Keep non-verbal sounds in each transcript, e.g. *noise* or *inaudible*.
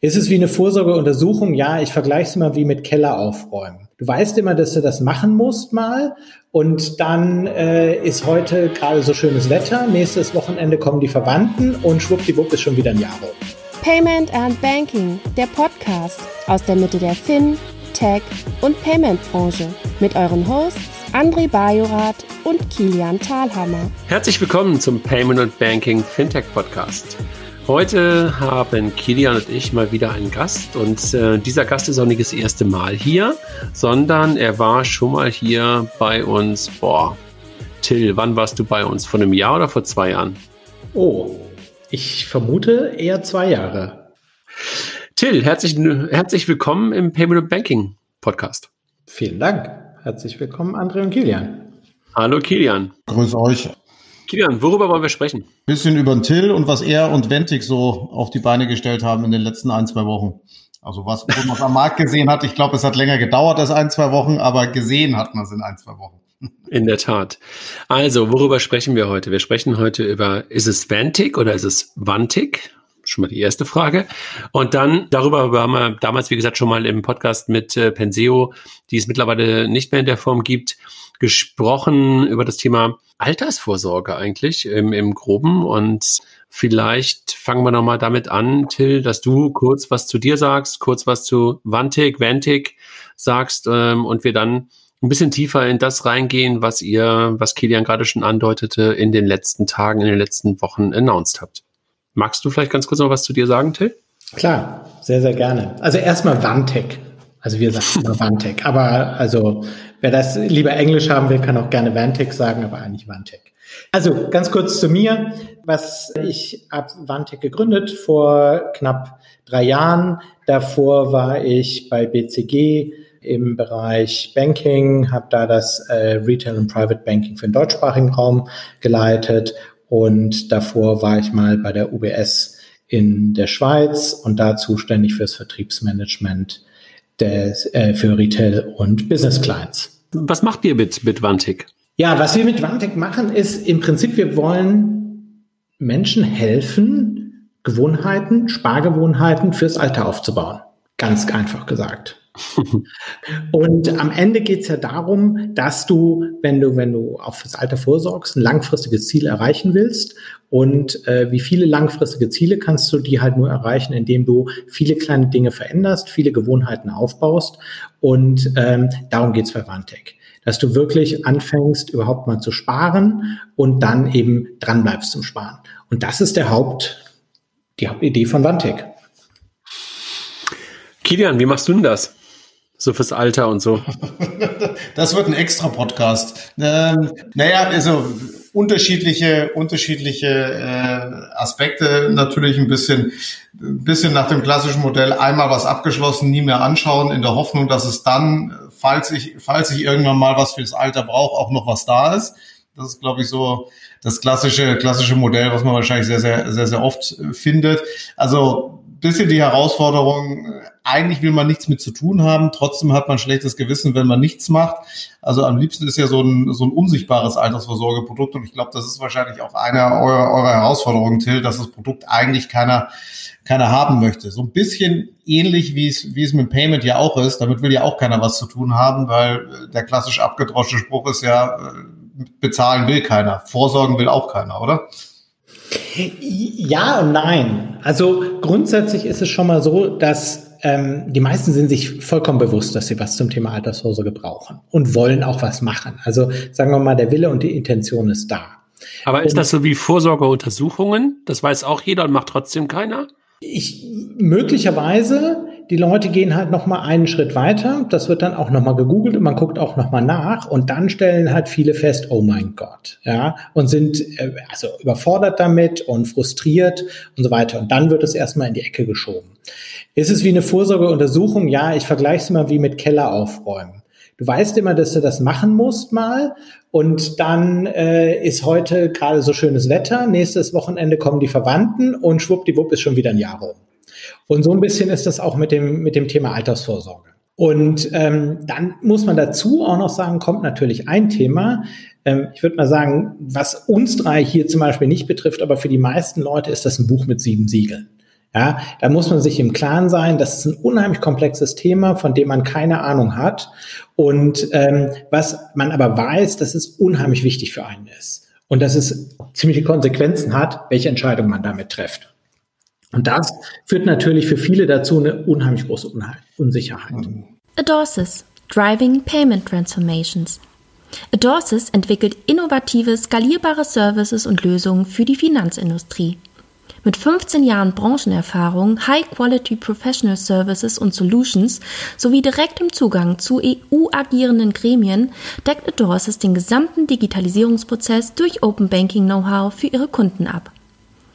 Ist es wie eine Vorsorgeuntersuchung? Ja, ich vergleiche es immer wie mit Keller aufräumen. Du weißt immer, dass du das machen musst mal und dann äh, ist heute gerade so schönes Wetter, nächstes Wochenende kommen die Verwandten und schwuppdiwupp ist schon wieder ein Jahr rum. Payment and Banking, der Podcast aus der Mitte der Fin, Tech und Payment Branche mit euren Hosts André Bajorath und Kilian Thalhammer. Herzlich willkommen zum Payment and Banking Fintech Podcast. Heute haben Kilian und ich mal wieder einen Gast und äh, dieser Gast ist auch nicht das erste Mal hier, sondern er war schon mal hier bei uns. Boah, Till, wann warst du bei uns? Vor einem Jahr oder vor zwei Jahren? Oh, ich vermute eher zwei Jahre. Till, herzlich, herzlich willkommen im Payment Banking Podcast. Vielen Dank. Herzlich willkommen, André und Kilian. Hallo Kilian. Grüß euch. Kilian, worüber wollen wir sprechen? Bisschen über den Till und was er und Ventic so auf die Beine gestellt haben in den letzten ein, zwei Wochen. Also was man am Markt gesehen hat, ich glaube, es hat länger gedauert als ein, zwei Wochen, aber gesehen hat man es in ein, zwei Wochen. In der Tat. Also, worüber sprechen wir heute? Wir sprechen heute über, ist es Vantic oder ist es Vantic? Schon mal die erste Frage. Und dann, darüber haben wir damals, wie gesagt, schon mal im Podcast mit äh, Penseo, die es mittlerweile nicht mehr in der Form gibt, gesprochen über das Thema Altersvorsorge eigentlich im, im Groben. Und vielleicht fangen wir nochmal damit an, Till, dass du kurz was zu dir sagst, kurz was zu Vantik, Vantik sagst ähm, und wir dann ein bisschen tiefer in das reingehen, was ihr, was Kilian gerade schon andeutete, in den letzten Tagen, in den letzten Wochen announced habt. Magst du vielleicht ganz kurz noch was zu dir sagen, Till? Klar, sehr, sehr gerne. Also erstmal Vantec. Also wir sagen immer Vantec. Aber also wer das lieber Englisch haben will, kann auch gerne Vantec sagen, aber eigentlich Vantec. Also ganz kurz zu mir. Was ich habe Vantec gegründet vor knapp drei Jahren. Davor war ich bei BCG im Bereich Banking, habe da das äh, Retail und Private Banking für den deutschsprachigen Raum geleitet und davor war ich mal bei der UBS in der Schweiz und da zuständig fürs Vertriebsmanagement des, äh, für Retail und Business Clients. Was macht ihr mit, mit? Ja, was wir mit Vantic machen, ist im Prinzip, wir wollen Menschen helfen, Gewohnheiten, Spargewohnheiten fürs Alter aufzubauen. Ganz einfach gesagt. *laughs* Und am Ende geht es ja darum, dass du, wenn du, wenn du auch fürs Alter vorsorgst, ein langfristiges Ziel erreichen willst. Und äh, wie viele langfristige Ziele kannst du die halt nur erreichen, indem du viele kleine Dinge veränderst, viele Gewohnheiten aufbaust. Und ähm, darum geht's bei Vantec. Dass du wirklich anfängst, überhaupt mal zu sparen und dann eben dranbleibst zum Sparen. Und das ist der Haupt, die Hauptidee von Vantec. Kilian, wie machst du denn das? So fürs Alter und so. *laughs* das wird ein extra Podcast. Ähm, naja, also unterschiedliche, unterschiedliche äh, Aspekte natürlich ein bisschen, ein bisschen nach dem klassischen Modell einmal was abgeschlossen, nie mehr anschauen, in der Hoffnung, dass es dann, falls ich, falls ich irgendwann mal was fürs Alter brauche, auch noch was da ist. Das ist, glaube ich, so das klassische, klassische Modell, was man wahrscheinlich sehr, sehr, sehr, sehr oft findet. Also bisschen die Herausforderung, eigentlich will man nichts mit zu tun haben, trotzdem hat man schlechtes Gewissen, wenn man nichts macht. Also am liebsten ist ja so ein, so ein unsichtbares Altersvorsorgeprodukt und ich glaube, das ist wahrscheinlich auch eine eurer, eurer Herausforderungen, Till, dass das Produkt eigentlich keiner, keiner haben möchte. So ein bisschen ähnlich, wie es, wie es mit Payment ja auch ist. Damit will ja auch keiner was zu tun haben, weil der klassisch abgedroschene Spruch ist ja, äh, bezahlen will keiner, vorsorgen will auch keiner, oder? Ja und nein. Also grundsätzlich ist es schon mal so, dass ähm, die meisten sind sich vollkommen bewusst, dass sie was zum Thema Altersvorsorge brauchen und wollen auch was machen. Also sagen wir mal, der Wille und die Intention ist da. Aber ist und, das so wie Vorsorgeuntersuchungen? Das weiß auch jeder und macht trotzdem keiner? Ich möglicherweise die Leute gehen halt noch mal einen Schritt weiter. Das wird dann auch noch mal gegoogelt und man guckt auch noch mal nach und dann stellen halt viele fest, oh mein Gott, ja, und sind äh, also überfordert damit und frustriert und so weiter. Und dann wird es erstmal in die Ecke geschoben. Ist es wie eine Vorsorgeuntersuchung? Ja, ich vergleiche es immer wie mit Keller aufräumen. Du weißt immer, dass du das machen musst mal und dann äh, ist heute gerade so schönes Wetter, nächstes Wochenende kommen die Verwandten und schwuppdiwupp ist schon wieder ein Jahr rum. Und so ein bisschen ist das auch mit dem, mit dem Thema Altersvorsorge. Und ähm, dann muss man dazu auch noch sagen, kommt natürlich ein Thema. Ähm, ich würde mal sagen, was uns drei hier zum Beispiel nicht betrifft, aber für die meisten Leute ist das ein Buch mit sieben Siegeln. Ja, da muss man sich im Klaren sein, das ist ein unheimlich komplexes Thema, von dem man keine Ahnung hat. Und ähm, was man aber weiß, dass es unheimlich wichtig für einen ist. Und dass es ziemliche Konsequenzen hat, welche Entscheidung man damit trifft. Und das führt natürlich für viele dazu eine unheimlich große Unsicherheit. Adorsis, Driving Payment Transformations. Adorsis entwickelt innovative, skalierbare Services und Lösungen für die Finanzindustrie. Mit 15 Jahren Branchenerfahrung, High-Quality Professional Services und Solutions sowie direktem Zugang zu EU-agierenden Gremien deckt Adorsis den gesamten Digitalisierungsprozess durch Open Banking Know-how für ihre Kunden ab.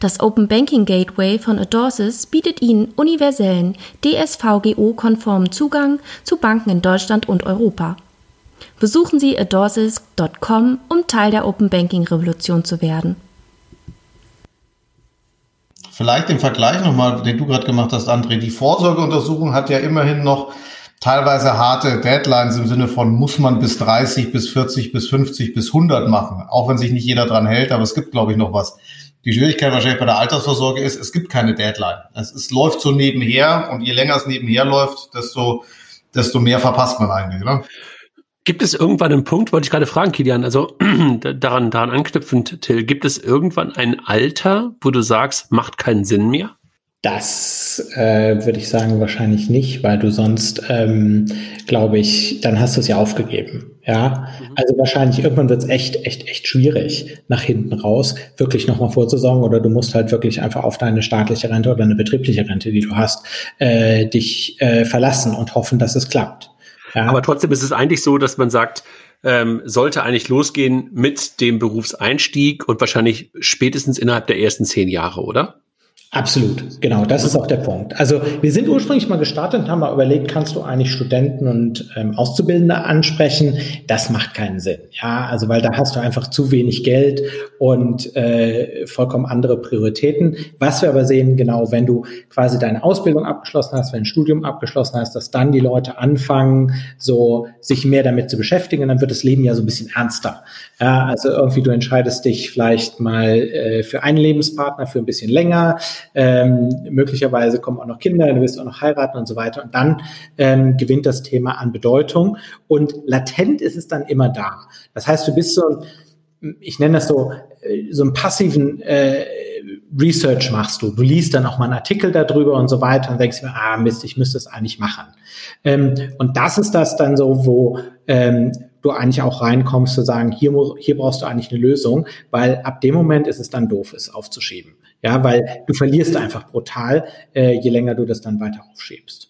Das Open Banking Gateway von Adorsis bietet Ihnen universellen, DSVGO-konformen Zugang zu Banken in Deutschland und Europa. Besuchen Sie adorsis.com, um Teil der Open Banking Revolution zu werden. Vielleicht im Vergleich nochmal, den du gerade gemacht hast, André. Die Vorsorgeuntersuchung hat ja immerhin noch teilweise harte Deadlines im Sinne von muss man bis 30, bis 40, bis 50, bis 100 machen. Auch wenn sich nicht jeder dran hält, aber es gibt, glaube ich, noch was. Die Schwierigkeit wahrscheinlich bei der Altersvorsorge ist, es gibt keine Deadline. Es, es läuft so nebenher und je länger es nebenher läuft, desto, desto mehr verpasst man eigentlich. Ne? Gibt es irgendwann einen Punkt, wollte ich gerade fragen, Kilian, also *clears throat* daran, daran anknüpfend, Till, gibt es irgendwann ein Alter, wo du sagst, macht keinen Sinn mehr? Das äh, würde ich sagen wahrscheinlich nicht, weil du sonst, ähm, glaube ich, dann hast du es ja aufgegeben. Ja, mhm. also wahrscheinlich irgendwann wird es echt, echt, echt schwierig nach hinten raus, wirklich nochmal vorzusorgen oder du musst halt wirklich einfach auf deine staatliche Rente oder eine betriebliche Rente, die du hast, äh, dich äh, verlassen und hoffen, dass es klappt. Ja. Aber trotzdem ist es eigentlich so, dass man sagt, ähm, sollte eigentlich losgehen mit dem Berufseinstieg und wahrscheinlich spätestens innerhalb der ersten zehn Jahre, oder? Absolut, genau, das ist auch der Punkt. Also wir sind ursprünglich mal gestartet und haben mal überlegt, kannst du eigentlich Studenten und ähm, Auszubildende ansprechen? Das macht keinen Sinn, ja, also weil da hast du einfach zu wenig Geld und äh, vollkommen andere Prioritäten. Was wir aber sehen, genau, wenn du quasi deine Ausbildung abgeschlossen hast, wenn ein Studium abgeschlossen hast, dass dann die Leute anfangen, so sich mehr damit zu beschäftigen, dann wird das Leben ja so ein bisschen ernster. Ja, also irgendwie du entscheidest dich vielleicht mal äh, für einen Lebenspartner für ein bisschen länger ähm, möglicherweise kommen auch noch Kinder, du wirst auch noch heiraten und so weiter. Und dann ähm, gewinnt das Thema an Bedeutung. Und latent ist es dann immer da. Das heißt, du bist so, ich nenne das so, äh, so einen passiven äh, Research machst du. Du liest dann auch mal einen Artikel darüber und so weiter und denkst mir, ah Mist, ich müsste es eigentlich machen. Ähm, und das ist das dann so, wo ähm, du eigentlich auch reinkommst zu sagen, hier, hier brauchst du eigentlich eine Lösung, weil ab dem Moment ist es dann doof, es aufzuschieben. Ja, weil du verlierst einfach brutal, äh, je länger du das dann weiter aufschiebst.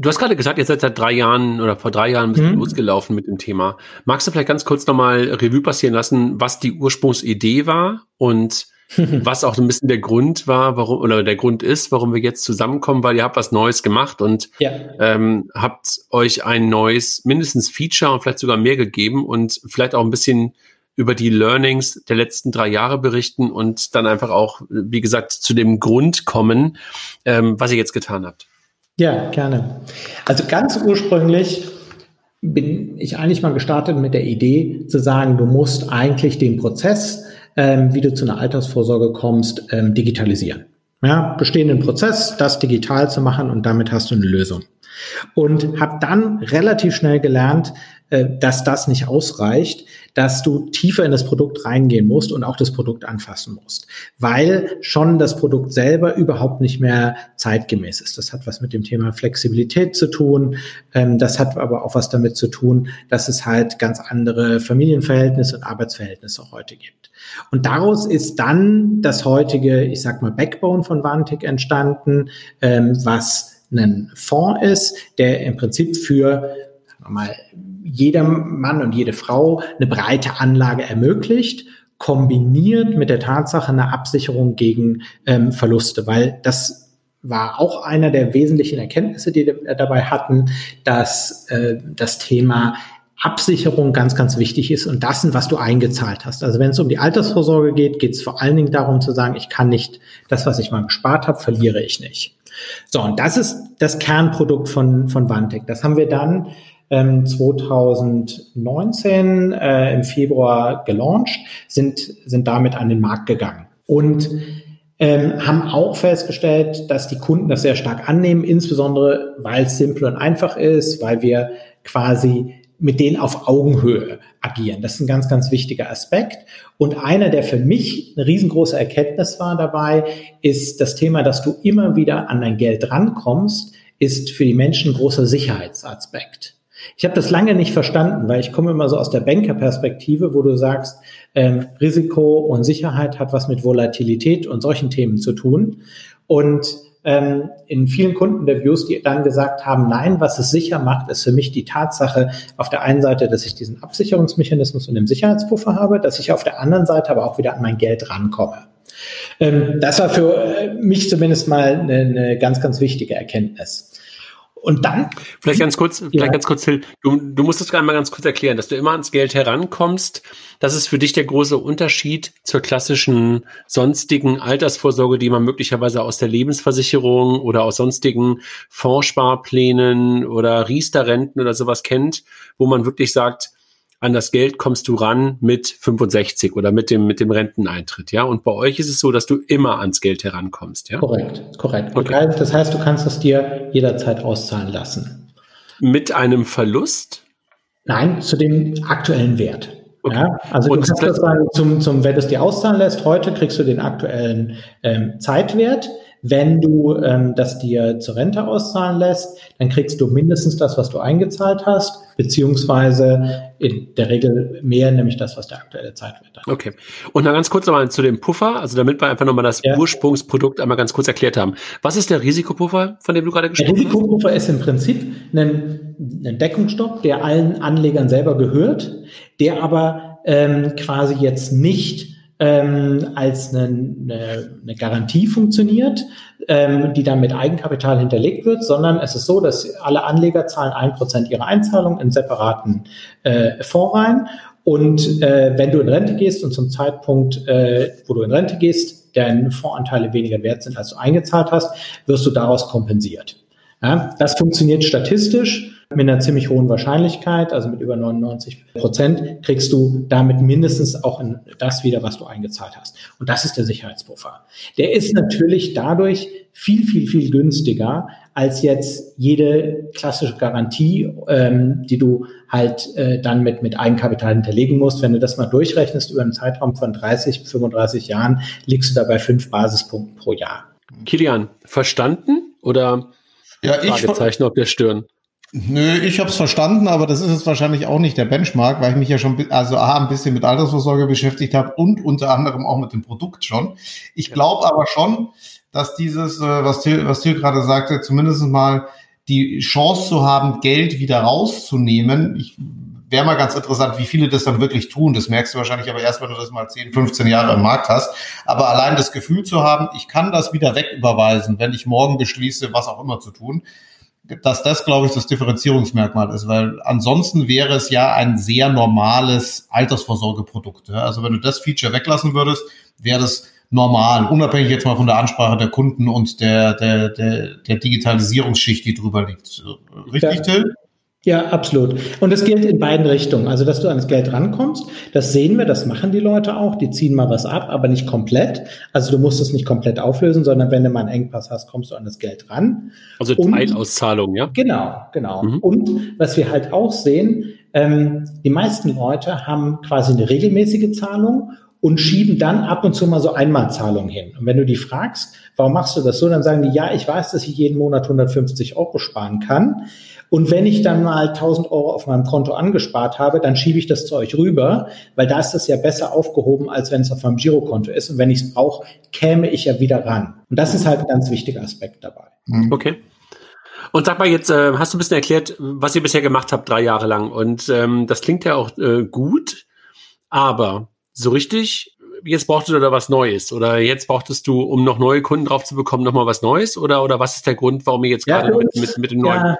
Du hast gerade gesagt, ihr seid seit drei Jahren oder vor drei Jahren ein bisschen mhm. losgelaufen mit dem Thema. Magst du vielleicht ganz kurz nochmal Revue passieren lassen, was die Ursprungsidee war und *laughs* was auch ein bisschen der Grund war, warum oder der Grund ist, warum wir jetzt zusammenkommen, weil ihr habt was Neues gemacht und ja. ähm, habt euch ein neues, mindestens Feature und vielleicht sogar mehr gegeben und vielleicht auch ein bisschen über die Learnings der letzten drei Jahre berichten und dann einfach auch, wie gesagt, zu dem Grund kommen, ähm, was ihr jetzt getan habt. Ja, gerne. Also ganz ursprünglich bin ich eigentlich mal gestartet mit der Idee zu sagen, du musst eigentlich den Prozess, ähm, wie du zu einer Altersvorsorge kommst, ähm, digitalisieren. Ja, bestehenden Prozess, das digital zu machen und damit hast du eine Lösung. Und habe dann relativ schnell gelernt, äh, dass das nicht ausreicht, dass du tiefer in das Produkt reingehen musst und auch das Produkt anfassen musst, weil schon das Produkt selber überhaupt nicht mehr zeitgemäß ist. Das hat was mit dem Thema Flexibilität zu tun. Ähm, das hat aber auch was damit zu tun, dass es halt ganz andere Familienverhältnisse und Arbeitsverhältnisse heute gibt. Und daraus ist dann das heutige, ich sag mal, Backbone von Vantic entstanden, ähm, was ein Fonds ist, der im Prinzip für mal jeder Mann und jede Frau eine breite Anlage ermöglicht, kombiniert mit der Tatsache einer Absicherung gegen ähm, Verluste, weil das war auch einer der wesentlichen Erkenntnisse, die wir dabei hatten, dass äh, das Thema Absicherung ganz, ganz wichtig ist und das, was du eingezahlt hast. Also wenn es um die Altersvorsorge geht, geht es vor allen Dingen darum zu sagen, ich kann nicht das, was ich mal gespart habe, verliere ich nicht. So, und das ist das Kernprodukt von, von Vantec. Das haben wir dann ähm, 2019 äh, im Februar gelauncht, sind, sind damit an den Markt gegangen. Und ähm, haben auch festgestellt, dass die Kunden das sehr stark annehmen, insbesondere weil es simpel und einfach ist, weil wir quasi mit denen auf Augenhöhe agieren. Das ist ein ganz, ganz wichtiger Aspekt. Und einer, der für mich eine riesengroße Erkenntnis war dabei, ist das Thema, dass du immer wieder an dein Geld rankommst, ist für die Menschen ein großer Sicherheitsaspekt. Ich habe das lange nicht verstanden, weil ich komme immer so aus der Bankerperspektive, wo du sagst, ähm, Risiko und Sicherheit hat was mit Volatilität und solchen Themen zu tun. Und ähm, in vielen Kundeninterviews, die dann gesagt haben, nein, was es sicher macht, ist für mich die Tatsache auf der einen Seite, dass ich diesen Absicherungsmechanismus und den Sicherheitspuffer habe, dass ich auf der anderen Seite aber auch wieder an mein Geld rankomme. Ähm, das war für äh, mich zumindest mal eine, eine ganz, ganz wichtige Erkenntnis. Und dann. Vielleicht ganz kurz, ja. vielleicht ganz kurz, Hill, du, du musst es einmal ganz kurz erklären, dass du immer ans Geld herankommst. Das ist für dich der große Unterschied zur klassischen sonstigen Altersvorsorge, die man möglicherweise aus der Lebensversicherung oder aus sonstigen Fondssparplänen oder Riester-Renten oder sowas kennt, wo man wirklich sagt, an das Geld kommst du ran mit 65 oder mit dem, mit dem Renteneintritt, ja? Und bei euch ist es so, dass du immer ans Geld herankommst, ja? Korrekt, korrekt. Okay. Das heißt, du kannst es dir jederzeit auszahlen lassen. Mit einem Verlust? Nein, zu dem aktuellen Wert. Okay. Ja, also Und du kannst das sagen, zum, zum, wenn du es dir auszahlen lässt, heute kriegst du den aktuellen ähm, Zeitwert. Wenn du ähm, das dir zur Rente auszahlen lässt, dann kriegst du mindestens das, was du eingezahlt hast, beziehungsweise in der Regel mehr, nämlich das, was der aktuelle Zeitwert hat. Okay. Und dann ganz kurz nochmal zu dem Puffer, also damit wir einfach nochmal das ja. Ursprungsprodukt einmal ganz kurz erklärt haben. Was ist der Risikopuffer, von dem du gerade gesprochen hast? Der Risikopuffer ist im Prinzip ein, ein Deckungsstock, der allen Anlegern selber gehört, der aber ähm, quasi jetzt nicht ähm, als eine, eine, eine Garantie funktioniert, ähm, die dann mit Eigenkapital hinterlegt wird, sondern es ist so, dass alle Anleger zahlen ein Prozent ihrer Einzahlung in separaten äh, Fonds rein. Und äh, wenn du in Rente gehst und zum Zeitpunkt, äh, wo du in Rente gehst, deine Fondsanteile weniger wert sind, als du eingezahlt hast, wirst du daraus kompensiert. Ja, das funktioniert statistisch mit einer ziemlich hohen Wahrscheinlichkeit, also mit über 99 Prozent, kriegst du damit mindestens auch das wieder, was du eingezahlt hast. Und das ist der Sicherheitspuffer. Der ist natürlich dadurch viel, viel, viel günstiger als jetzt jede klassische Garantie, ähm, die du halt äh, dann mit, mit Eigenkapital hinterlegen musst. Wenn du das mal durchrechnest über einen Zeitraum von 30, 35 Jahren, liegst du da bei fünf Basispunkten pro Jahr. Kilian, verstanden oder ja, ich Fragezeichen auf der Stirn? Nö, ich habe es verstanden, aber das ist jetzt wahrscheinlich auch nicht der Benchmark, weil ich mich ja schon also A, ein bisschen mit Altersvorsorge beschäftigt habe und unter anderem auch mit dem Produkt schon. Ich glaube aber schon, dass dieses, äh, was Till, was Till gerade sagte, zumindest mal die Chance zu haben, Geld wieder rauszunehmen. Ich wäre mal ganz interessant, wie viele das dann wirklich tun. Das merkst du wahrscheinlich aber erst, wenn du das mal 10, 15 Jahre im Markt hast. Aber allein das Gefühl zu haben, ich kann das wieder wegüberweisen, wenn ich morgen beschließe, was auch immer zu tun, dass das, glaube ich, das Differenzierungsmerkmal ist, weil ansonsten wäre es ja ein sehr normales Altersvorsorgeprodukt. Also wenn du das Feature weglassen würdest, wäre das normal, unabhängig jetzt mal von der Ansprache der Kunden und der, der, der, der Digitalisierungsschicht, die drüber liegt. Richtig, ja. Till? Ja, absolut. Und das gilt in beiden Richtungen. Also, dass du ans Geld rankommst, das sehen wir, das machen die Leute auch. Die ziehen mal was ab, aber nicht komplett. Also, du musst es nicht komplett auflösen, sondern wenn du mal einen Engpass hast, kommst du an das Geld ran. Also Teilauszahlung, ja? Genau, genau. Mhm. Und was wir halt auch sehen, ähm, die meisten Leute haben quasi eine regelmäßige Zahlung und schieben dann ab und zu mal so Einmalzahlungen hin. Und wenn du die fragst, warum machst du das so, dann sagen die, ja, ich weiß, dass ich jeden Monat 150 Euro sparen kann. Und wenn ich dann mal 1000 Euro auf meinem Konto angespart habe, dann schiebe ich das zu euch rüber, weil da ist das ja besser aufgehoben, als wenn es auf meinem Girokonto ist. Und wenn ich es brauche, käme ich ja wieder ran. Und das ist halt ein ganz wichtiger Aspekt dabei. Mhm. Okay. Und sag mal jetzt, äh, hast du ein bisschen erklärt, was ihr bisher gemacht habt, drei Jahre lang. Und ähm, das klingt ja auch äh, gut, aber so richtig jetzt brauchtest du da was Neues oder jetzt brauchtest du, um noch neue Kunden drauf zu bekommen, nochmal was Neues oder, oder was ist der Grund, warum ihr jetzt ja, gerade mit, mit, mit dem neuen... Ja,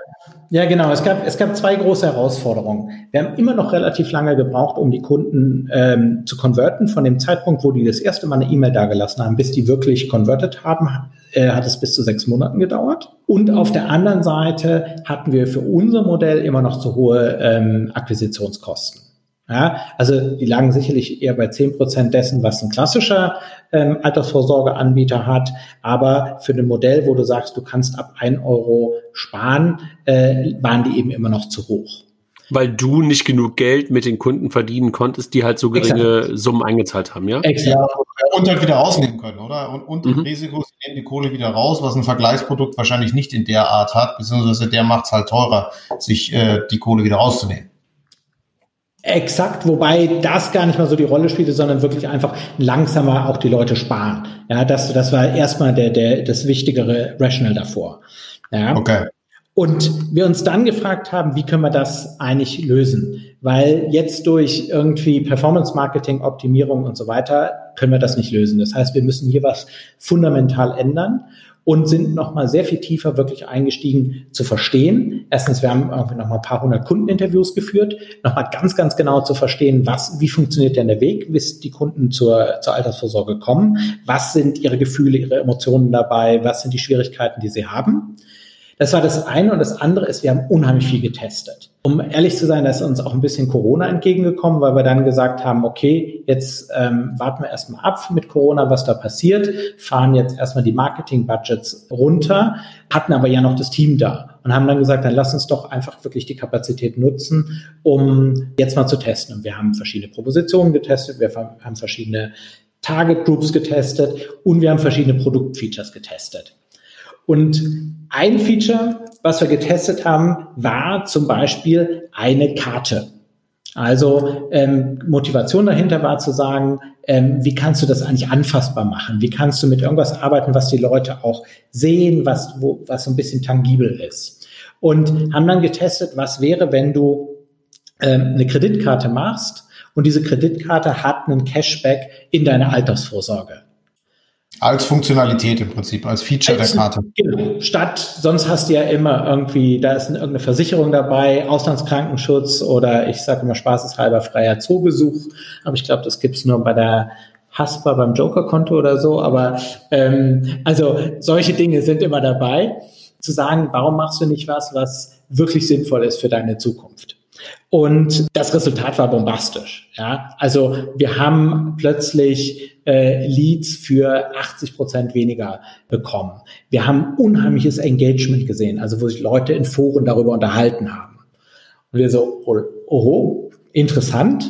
ja, genau. Es gab, es gab zwei große Herausforderungen. Wir haben immer noch relativ lange gebraucht, um die Kunden ähm, zu konverten. Von dem Zeitpunkt, wo die das erste Mal eine E-Mail dagelassen haben, bis die wirklich converted haben, äh, hat es bis zu sechs Monaten gedauert. Und auf der anderen Seite hatten wir für unser Modell immer noch zu hohe ähm, Akquisitionskosten. Ja, also die lagen sicherlich eher bei zehn Prozent dessen, was ein klassischer ähm, Altersvorsorgeanbieter hat. Aber für ein Modell, wo du sagst, du kannst ab ein Euro sparen, äh, waren die eben immer noch zu hoch. Weil du nicht genug Geld mit den Kunden verdienen konntest, die halt so geringe Exakt. Summen eingezahlt haben, ja? Exakt. Und halt wieder rausnehmen können, oder? Und, und mhm. Risiko, sie nehmen die Kohle wieder raus, was ein Vergleichsprodukt wahrscheinlich nicht in der Art hat, beziehungsweise der macht es halt teurer, sich äh, die Kohle wieder rauszunehmen. Exakt, wobei das gar nicht mal so die Rolle spielte, sondern wirklich einfach langsamer auch die Leute sparen. Ja, das, das war erstmal der, der, das wichtigere Rational davor. Ja. Okay. Und wir uns dann gefragt haben, wie können wir das eigentlich lösen? Weil jetzt durch irgendwie Performance Marketing, Optimierung und so weiter können wir das nicht lösen. Das heißt, wir müssen hier was fundamental ändern und sind nochmal sehr viel tiefer wirklich eingestiegen zu verstehen. Erstens, wir haben irgendwie nochmal ein paar hundert Kundeninterviews geführt, nochmal ganz, ganz genau zu verstehen, was, wie funktioniert denn der Weg, bis die Kunden zur, zur Altersvorsorge kommen, was sind ihre Gefühle, ihre Emotionen dabei, was sind die Schwierigkeiten, die sie haben. Das war das eine und das andere ist, wir haben unheimlich viel getestet. Um ehrlich zu sein, da ist uns auch ein bisschen Corona entgegengekommen, weil wir dann gesagt haben, okay, jetzt ähm, warten wir erstmal ab mit Corona, was da passiert, fahren jetzt erstmal die Marketing-Budgets runter, hatten aber ja noch das Team da und haben dann gesagt, dann lass uns doch einfach wirklich die Kapazität nutzen, um jetzt mal zu testen. Und wir haben verschiedene Propositionen getestet, wir haben verschiedene Target Groups getestet und wir haben verschiedene Produktfeatures getestet. Und ein Feature, was wir getestet haben, war zum Beispiel eine Karte. Also ähm, Motivation dahinter war zu sagen, ähm, wie kannst du das eigentlich anfassbar machen? Wie kannst du mit irgendwas arbeiten, was die Leute auch sehen, was, wo, was so ein bisschen tangibel ist? Und haben dann getestet, was wäre, wenn du ähm, eine Kreditkarte machst und diese Kreditkarte hat einen Cashback in deine Altersvorsorge. Als Funktionalität im Prinzip, als Feature als, der Karte. Genau. Statt, sonst hast du ja immer irgendwie, da ist irgendeine Versicherung dabei, Auslandskrankenschutz oder ich sage immer spaßeshalber freier Zoobesuch. Aber ich glaube, das gibt's nur bei der Haspa beim Joker-Konto oder so. Aber ähm, also solche Dinge sind immer dabei. Zu sagen, warum machst du nicht was, was wirklich sinnvoll ist für deine Zukunft? Und das Resultat war bombastisch. Ja, also wir haben plötzlich äh, Leads für 80 Prozent weniger bekommen. Wir haben unheimliches Engagement gesehen, also wo sich Leute in Foren darüber unterhalten haben. Und wir so, oh, oh interessant.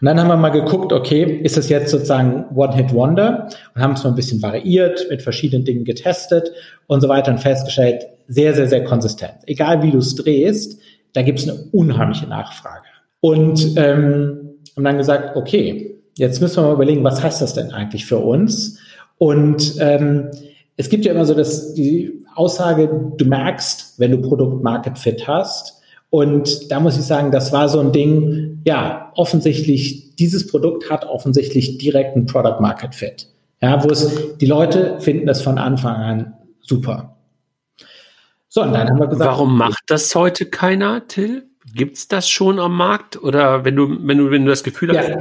Und dann haben wir mal geguckt, okay, ist das jetzt sozusagen One-Hit-Wonder? Und haben es mal ein bisschen variiert, mit verschiedenen Dingen getestet und so weiter und festgestellt, sehr, sehr, sehr konsistent. Egal wie du es drehst, da gibt es eine unheimliche Nachfrage. Und ähm, haben dann gesagt, okay, jetzt müssen wir mal überlegen, was heißt das denn eigentlich für uns? Und ähm, es gibt ja immer so das, die Aussage, du merkst, wenn du Produkt Market Fit hast. Und da muss ich sagen, das war so ein Ding, ja, offensichtlich, dieses Produkt hat offensichtlich direkt einen Product Market Fit. Ja, wo es, die Leute finden das von Anfang an super. So, und dann haben wir gesagt. Warum macht das heute keiner, Till? Gibt's das schon am Markt? Oder wenn du, wenn du, wenn du das Gefühl hast, ja.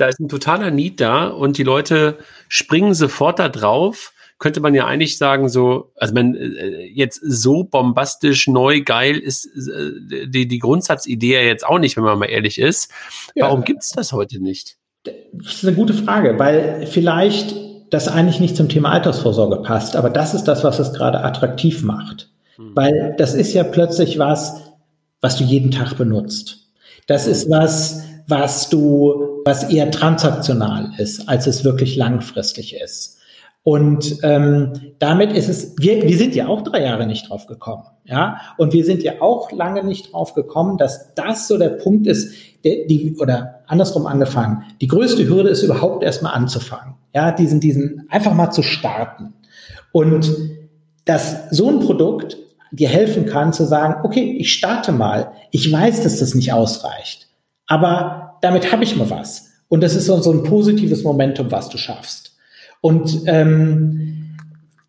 Da ist ein totaler Need da und die Leute springen sofort da drauf, könnte man ja eigentlich sagen, so, also wenn äh, jetzt so bombastisch neu geil ist äh, die, die Grundsatzidee ja jetzt auch nicht, wenn man mal ehrlich ist. Ja. Warum gibt's das heute nicht? Das ist eine gute Frage, weil vielleicht das eigentlich nicht zum Thema Altersvorsorge passt, aber das ist das, was es gerade attraktiv macht. Hm. Weil das ist ja plötzlich was, was du jeden Tag benutzt. Das ist was, was du, was eher transaktional ist, als es wirklich langfristig ist. Und ähm, damit ist es, wir, wir sind ja auch drei Jahre nicht drauf gekommen, ja, und wir sind ja auch lange nicht drauf gekommen, dass das so der Punkt ist, der, die oder andersrum angefangen. Die größte Hürde ist überhaupt erstmal anzufangen, ja, diesen diesen einfach mal zu starten und dass so ein Produkt dir helfen kann zu sagen, okay, ich starte mal. Ich weiß, dass das nicht ausreicht, aber damit habe ich mal was. Und das ist so, so ein positives Momentum, was du schaffst. Und ähm,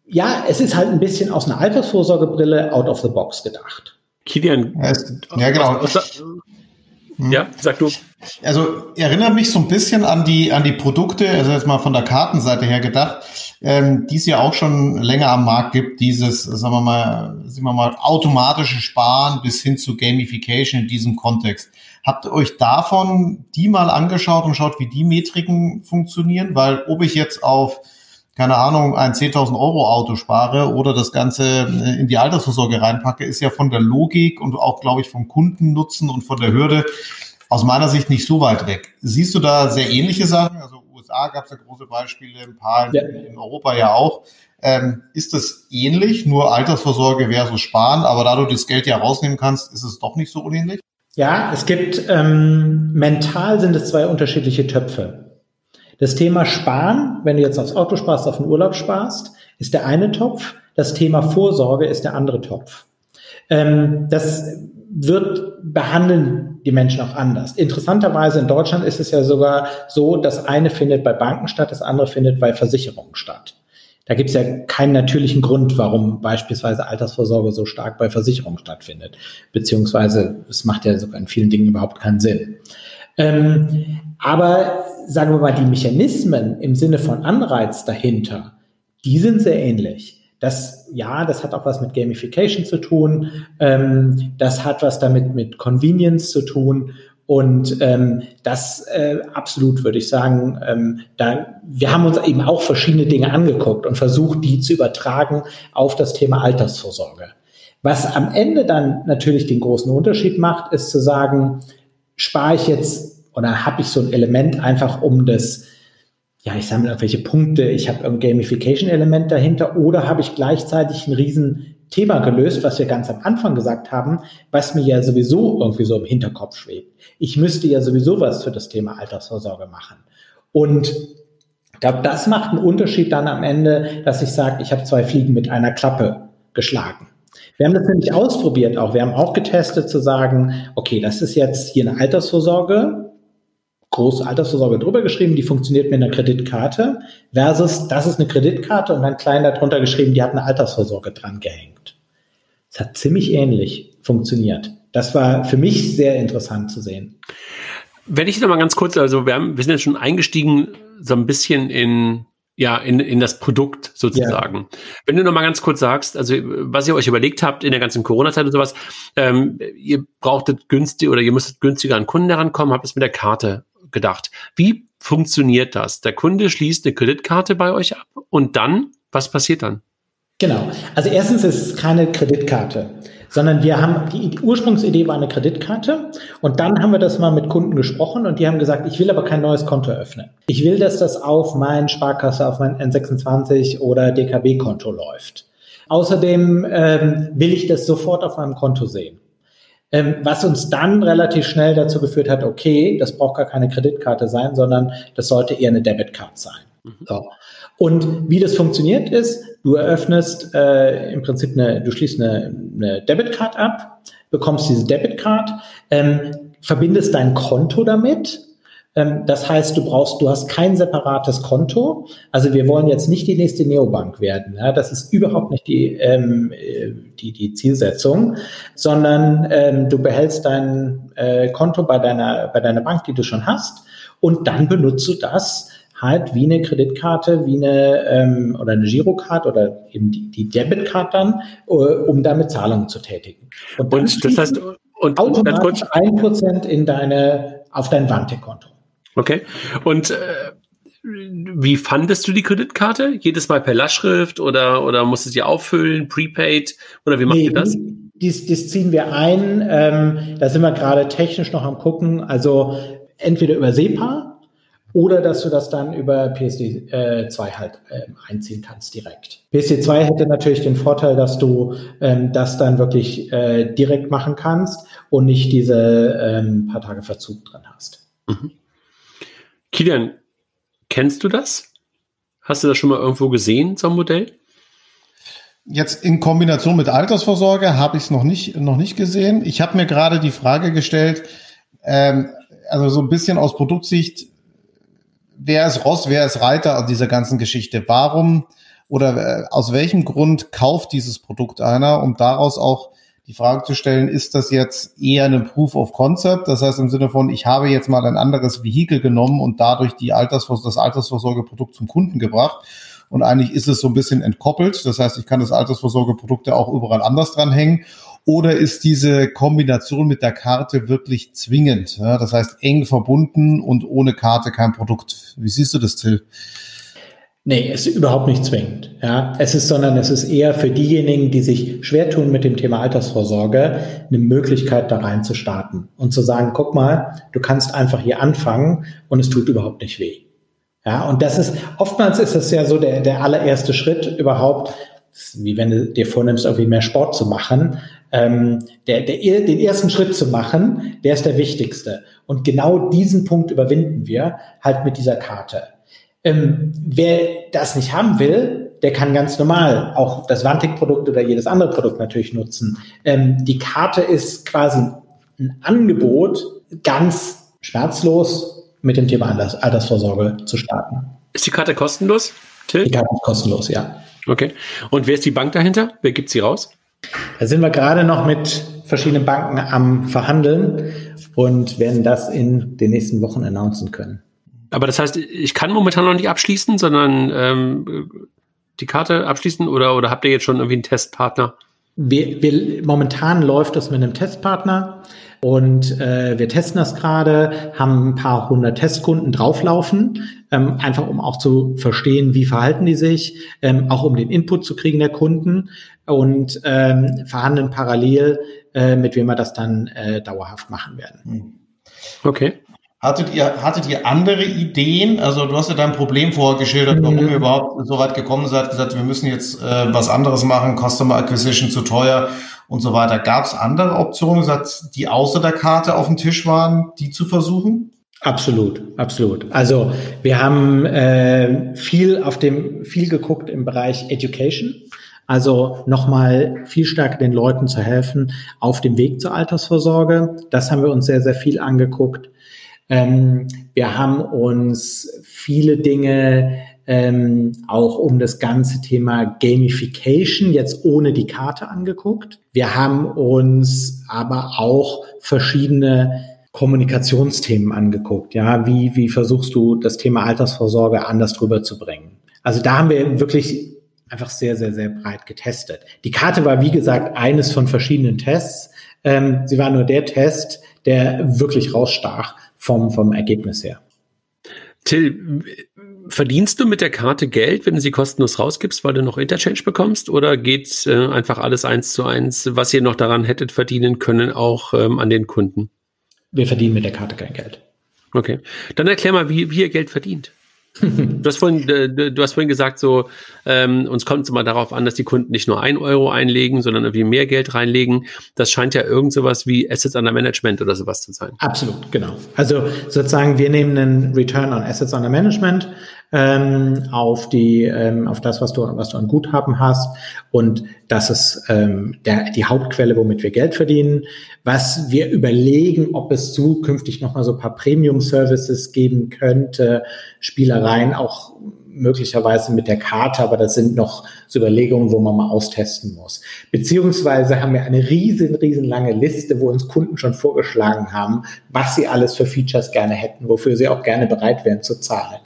ja, es ist halt ein bisschen aus einer Altersvorsorgebrille out of the box gedacht. Kilian, ja, genau. Ja, sag du. Also erinnert mich so ein bisschen an die an die Produkte, also jetzt mal von der Kartenseite her gedacht, ähm, die es ja auch schon länger am Markt gibt. Dieses, sagen wir mal, sagen wir mal, automatische Sparen bis hin zu Gamification in diesem Kontext. Habt ihr euch davon die mal angeschaut und schaut, wie die Metriken funktionieren? Weil ob ich jetzt auf keine Ahnung, ein 10.000 Euro Auto spare oder das Ganze äh, in die Altersvorsorge reinpacke, ist ja von der Logik und auch, glaube ich, vom Kundennutzen und von der Hürde aus meiner Sicht nicht so weit weg. Siehst du da sehr ähnliche Sachen? Also USA gab es ja große Beispiele, ein paar ja. in Europa ja auch. Ähm, ist das ähnlich, nur Altersvorsorge versus Sparen, aber da du das Geld ja rausnehmen kannst, ist es doch nicht so unähnlich? Ja, es gibt ähm, mental sind es zwei unterschiedliche Töpfe. Das Thema Sparen, wenn du jetzt aufs Auto sparst, auf den Urlaub sparst, ist der eine Topf. Das Thema Vorsorge ist der andere Topf. Ähm, das wird behandeln die Menschen auch anders. Interessanterweise in Deutschland ist es ja sogar so, das eine findet bei Banken statt, das andere findet bei Versicherungen statt. Da gibt es ja keinen natürlichen Grund, warum beispielsweise Altersvorsorge so stark bei Versicherungen stattfindet. Beziehungsweise es macht ja sogar in vielen Dingen überhaupt keinen Sinn. Ähm, aber sagen wir mal, die Mechanismen im Sinne von Anreiz dahinter, die sind sehr ähnlich. Das, ja, das hat auch was mit Gamification zu tun. Ähm, das hat was damit mit Convenience zu tun. Und ähm, das äh, absolut würde ich sagen, ähm, da, wir haben uns eben auch verschiedene Dinge angeguckt und versucht, die zu übertragen auf das Thema Altersvorsorge. Was am Ende dann natürlich den großen Unterschied macht, ist zu sagen, spare ich jetzt oder habe ich so ein Element einfach um das, ja, ich sammle irgendwelche Punkte, ich habe ein Gamification-Element dahinter oder habe ich gleichzeitig ein riesen Thema gelöst, was wir ganz am Anfang gesagt haben, was mir ja sowieso irgendwie so im Hinterkopf schwebt. Ich müsste ja sowieso was für das Thema Altersvorsorge machen. Und ich glaube, das macht einen Unterschied dann am Ende, dass ich sage, ich habe zwei Fliegen mit einer Klappe geschlagen. Wir haben das nämlich ausprobiert auch. Wir haben auch getestet zu sagen, okay, das ist jetzt hier eine Altersvorsorge, große Altersvorsorge drüber geschrieben, die funktioniert mit einer Kreditkarte, versus das ist eine Kreditkarte und dann klein darunter geschrieben, die hat eine Altersvorsorge dran gehängt. Es hat ziemlich ähnlich funktioniert. Das war für mich sehr interessant zu sehen. Wenn ich noch mal ganz kurz, also wir, haben, wir sind jetzt schon eingestiegen so ein bisschen in ja, in, in das Produkt sozusagen. Ja. Wenn du noch mal ganz kurz sagst, also was ihr euch überlegt habt in der ganzen Corona-Zeit und sowas, ähm, ihr brauchtet günstig oder ihr müsstet günstiger an Kunden herankommen, habt es mit der Karte gedacht. Wie funktioniert das? Der Kunde schließt eine Kreditkarte bei euch ab und dann, was passiert dann? Genau. Also erstens ist es keine Kreditkarte sondern wir haben, die Ursprungsidee war eine Kreditkarte und dann haben wir das mal mit Kunden gesprochen und die haben gesagt, ich will aber kein neues Konto eröffnen. Ich will, dass das auf mein Sparkasse, auf mein N26 oder DKB-Konto läuft. Außerdem ähm, will ich das sofort auf meinem Konto sehen. Ähm, was uns dann relativ schnell dazu geführt hat, okay, das braucht gar keine Kreditkarte sein, sondern das sollte eher eine Debitcard sein. Mhm. So. Und wie das funktioniert ist, du eröffnest äh, im Prinzip eine, du schließt eine, eine Debitcard ab, bekommst diese Debitcard, ähm, verbindest dein Konto damit. Ähm, das heißt, du brauchst, du hast kein separates Konto. Also wir wollen jetzt nicht die nächste Neobank werden. Ja? Das ist überhaupt nicht die, ähm, äh, die, die Zielsetzung, sondern ähm, du behältst dein äh, Konto bei deiner, bei deiner Bank, die du schon hast, und dann benutzt du das halt wie eine Kreditkarte, wie eine ähm, oder eine Girocard oder eben die, die Debitcard dann, äh, um damit Zahlungen zu tätigen. Und, und das heißt und automatisch ein Prozent in deine auf dein Wante-Konto. Okay. Und äh, wie fandest du die Kreditkarte? Jedes Mal per Lastschrift oder, oder musstest du sie auffüllen, prepaid? Oder wie macht nee, ihr das? Dies, dies ziehen wir ein. Ähm, da sind wir gerade technisch noch am gucken. Also entweder über SEPA, oder dass du das dann über PSD2 äh, halt äh, einziehen kannst direkt. PSD2 hätte natürlich den Vorteil, dass du ähm, das dann wirklich äh, direkt machen kannst und nicht diese ähm, paar Tage Verzug drin hast. Mhm. Kilian, kennst du das? Hast du das schon mal irgendwo gesehen, so ein Modell? Jetzt in Kombination mit Altersvorsorge habe ich es noch nicht, noch nicht gesehen. Ich habe mir gerade die Frage gestellt, ähm, also so ein bisschen aus Produktsicht wer ist Ross, wer ist Reiter an dieser ganzen Geschichte? Warum oder äh, aus welchem Grund kauft dieses Produkt einer, um daraus auch die Frage zu stellen, ist das jetzt eher eine Proof of Concept? Das heißt im Sinne von, ich habe jetzt mal ein anderes Vehikel genommen und dadurch die Altersvors das Altersvorsorgeprodukt zum Kunden gebracht. Und eigentlich ist es so ein bisschen entkoppelt. Das heißt, ich kann das Altersvorsorgeprodukt ja auch überall anders dranhängen. Oder ist diese Kombination mit der Karte wirklich zwingend? Ja, das heißt, eng verbunden und ohne Karte kein Produkt. Wie siehst du das, Till? Nee, es ist überhaupt nicht zwingend. Ja, es ist, sondern es ist eher für diejenigen, die sich schwer tun mit dem Thema Altersvorsorge, eine Möglichkeit da rein zu starten und zu sagen, guck mal, du kannst einfach hier anfangen und es tut überhaupt nicht weh. Ja, und das ist, oftmals ist es ja so der, der allererste Schritt überhaupt, wie wenn du dir vornimmst, irgendwie mehr Sport zu machen. Ähm, der, der, den ersten Schritt zu machen, der ist der wichtigste. Und genau diesen Punkt überwinden wir halt mit dieser Karte. Ähm, wer das nicht haben will, der kann ganz normal auch das Vantic-Produkt oder jedes andere Produkt natürlich nutzen. Ähm, die Karte ist quasi ein Angebot, ganz schmerzlos mit dem Thema Altersvorsorge zu starten. Ist die Karte kostenlos, Till? Die Karte ist kostenlos, ja. Okay. Und wer ist die Bank dahinter? Wer gibt sie raus? Da sind wir gerade noch mit verschiedenen Banken am Verhandeln und werden das in den nächsten Wochen announcen können. Aber das heißt, ich kann momentan noch nicht abschließen, sondern ähm, die Karte abschließen oder, oder habt ihr jetzt schon irgendwie einen Testpartner? Wir, wir, momentan läuft das mit einem Testpartner und äh, wir testen das gerade, haben ein paar hundert Testkunden drauflaufen, ähm, einfach um auch zu verstehen, wie verhalten die sich, ähm, auch um den Input zu kriegen der Kunden und ähm, verhandeln parallel, äh, mit wem wir das dann äh, dauerhaft machen werden. Okay. Hattet ihr, hattet ihr andere Ideen? Also du hast ja dein Problem vorher geschildert, warum mhm. ihr überhaupt so weit gekommen seid, gesagt, wir müssen jetzt äh, was anderes machen, Customer Acquisition zu teuer und so weiter. Gab es andere Optionen, die außer der Karte auf dem Tisch waren, die zu versuchen? Absolut, absolut. Also wir haben äh, viel auf dem viel geguckt im Bereich Education. Also nochmal viel stärker den Leuten zu helfen auf dem Weg zur Altersvorsorge. Das haben wir uns sehr, sehr viel angeguckt. Ähm, wir haben uns viele Dinge ähm, auch um das ganze Thema Gamification jetzt ohne die Karte angeguckt. Wir haben uns aber auch verschiedene Kommunikationsthemen angeguckt. Ja, wie, wie versuchst du das Thema Altersvorsorge anders drüber zu bringen? Also da haben wir wirklich einfach sehr, sehr, sehr breit getestet. Die Karte war, wie gesagt, eines von verschiedenen Tests. Ähm, sie war nur der Test, der wirklich rausstach vom, vom Ergebnis her. Till, verdienst du mit der Karte Geld, wenn du sie kostenlos rausgibst, weil du noch Interchange bekommst? Oder geht äh, einfach alles eins zu eins, was ihr noch daran hättet verdienen können, auch ähm, an den Kunden? Wir verdienen mit der Karte kein Geld. Okay. Dann erklär mal, wie, wie ihr Geld verdient du, hast vorhin, du hast vorhin gesagt, so ähm, uns kommt es immer darauf an, dass die Kunden nicht nur ein Euro einlegen, sondern irgendwie mehr Geld reinlegen. Das scheint ja irgend sowas wie Assets under Management oder sowas zu sein. Absolut, genau. Also sozusagen, wir nehmen einen Return on Assets under Management ähm, auf die ähm, auf das, was du was du an Guthaben hast und das ist ähm, der, die Hauptquelle, womit wir Geld verdienen. Was wir überlegen, ob es zukünftig noch mal so ein paar Premium Services geben könnte, Spielereien auch möglicherweise mit der Karte, aber das sind noch so Überlegungen, wo man mal austesten muss. Beziehungsweise haben wir eine riesen, riesen lange Liste, wo uns Kunden schon vorgeschlagen haben, was sie alles für Features gerne hätten, wofür sie auch gerne bereit wären zu zahlen.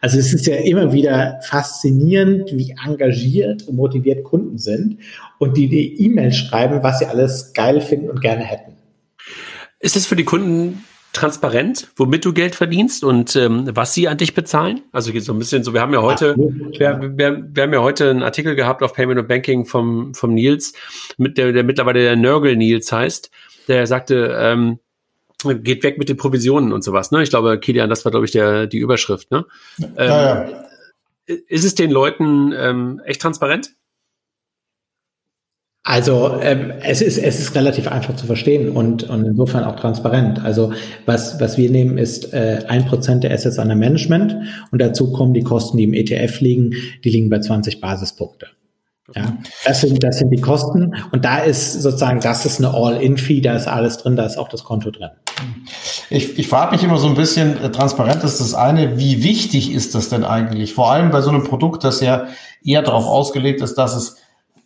Also es ist ja immer wieder faszinierend, wie engagiert und motiviert Kunden sind und die die E-Mails schreiben, was sie alles geil finden und gerne hätten. Ist es für die Kunden transparent, womit du Geld verdienst und ähm, was sie an dich bezahlen? Also so ein bisschen so, wir haben ja heute, wir, wir, wir haben ja heute einen Artikel gehabt auf Payment und Banking vom, vom Nils, mit der, der mittlerweile der Nörgel Nils heißt, der sagte, ähm, geht weg mit den Provisionen und sowas. Ne? Ich glaube, Kilian, das war, glaube ich, der, die Überschrift. Ne? Ja, ähm, ja. Ist es den Leuten ähm, echt transparent? Also ähm, es, ist, es ist relativ einfach zu verstehen und, und insofern auch transparent. Also was, was wir nehmen, ist äh, ein äh, Prozent der Assets under Management und dazu kommen die Kosten, die im ETF liegen, die liegen bei 20 Basispunkte. Ja, das sind, das sind die Kosten und da ist sozusagen, das ist eine All-In-Fee, da ist alles drin, da ist auch das Konto drin. Ich, ich frage mich immer so ein bisschen, äh, transparent ist das eine, wie wichtig ist das denn eigentlich? Vor allem bei so einem Produkt, das ja eher darauf ausgelegt ist, dass es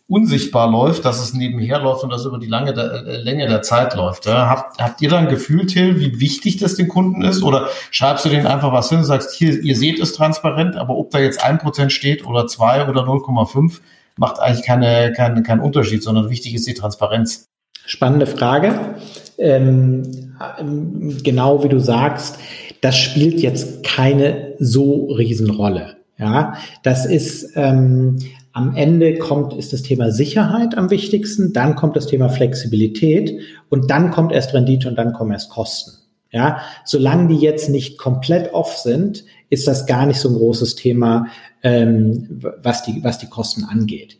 unsichtbar läuft, dass es nebenher läuft und das über die lange der, äh, Länge der Zeit läuft. Ja? Habt, habt ihr da ein Gefühl, Till, wie wichtig das den Kunden ist? Oder schreibst du denen einfach was hin und sagst, hier, ihr seht es transparent, aber ob da jetzt ein Prozent steht oder zwei oder 0,5, macht eigentlich keine, keine, keinen Unterschied, sondern wichtig ist die Transparenz. Spannende Frage. Ähm, genau wie du sagst, das spielt jetzt keine so Riesenrolle. Ja, das ist ähm, am Ende kommt, ist das Thema Sicherheit am wichtigsten, dann kommt das Thema Flexibilität und dann kommt erst Rendite und dann kommen erst Kosten. Ja, solange die jetzt nicht komplett off sind, ist das gar nicht so ein großes Thema, ähm, was die, was die Kosten angeht.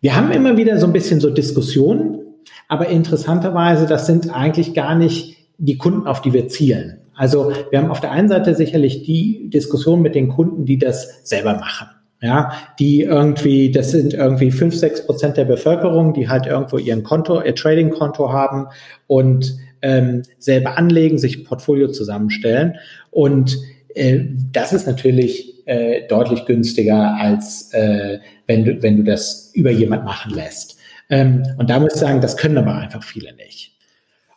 Wir haben immer wieder so ein bisschen so Diskussionen, aber interessanterweise, das sind eigentlich gar nicht die Kunden, auf die wir zielen. Also wir haben auf der einen Seite sicherlich die Diskussion mit den Kunden, die das selber machen. Ja, die irgendwie, das sind irgendwie fünf, sechs Prozent der Bevölkerung, die halt irgendwo ihren Konto, ihr Trading-Konto haben und ähm, selber anlegen, sich Portfolio zusammenstellen. Und äh, das ist natürlich äh, deutlich günstiger, als äh, wenn, du, wenn du das über jemand machen lässt. Ähm, und da muss ich sagen, das können aber einfach viele nicht.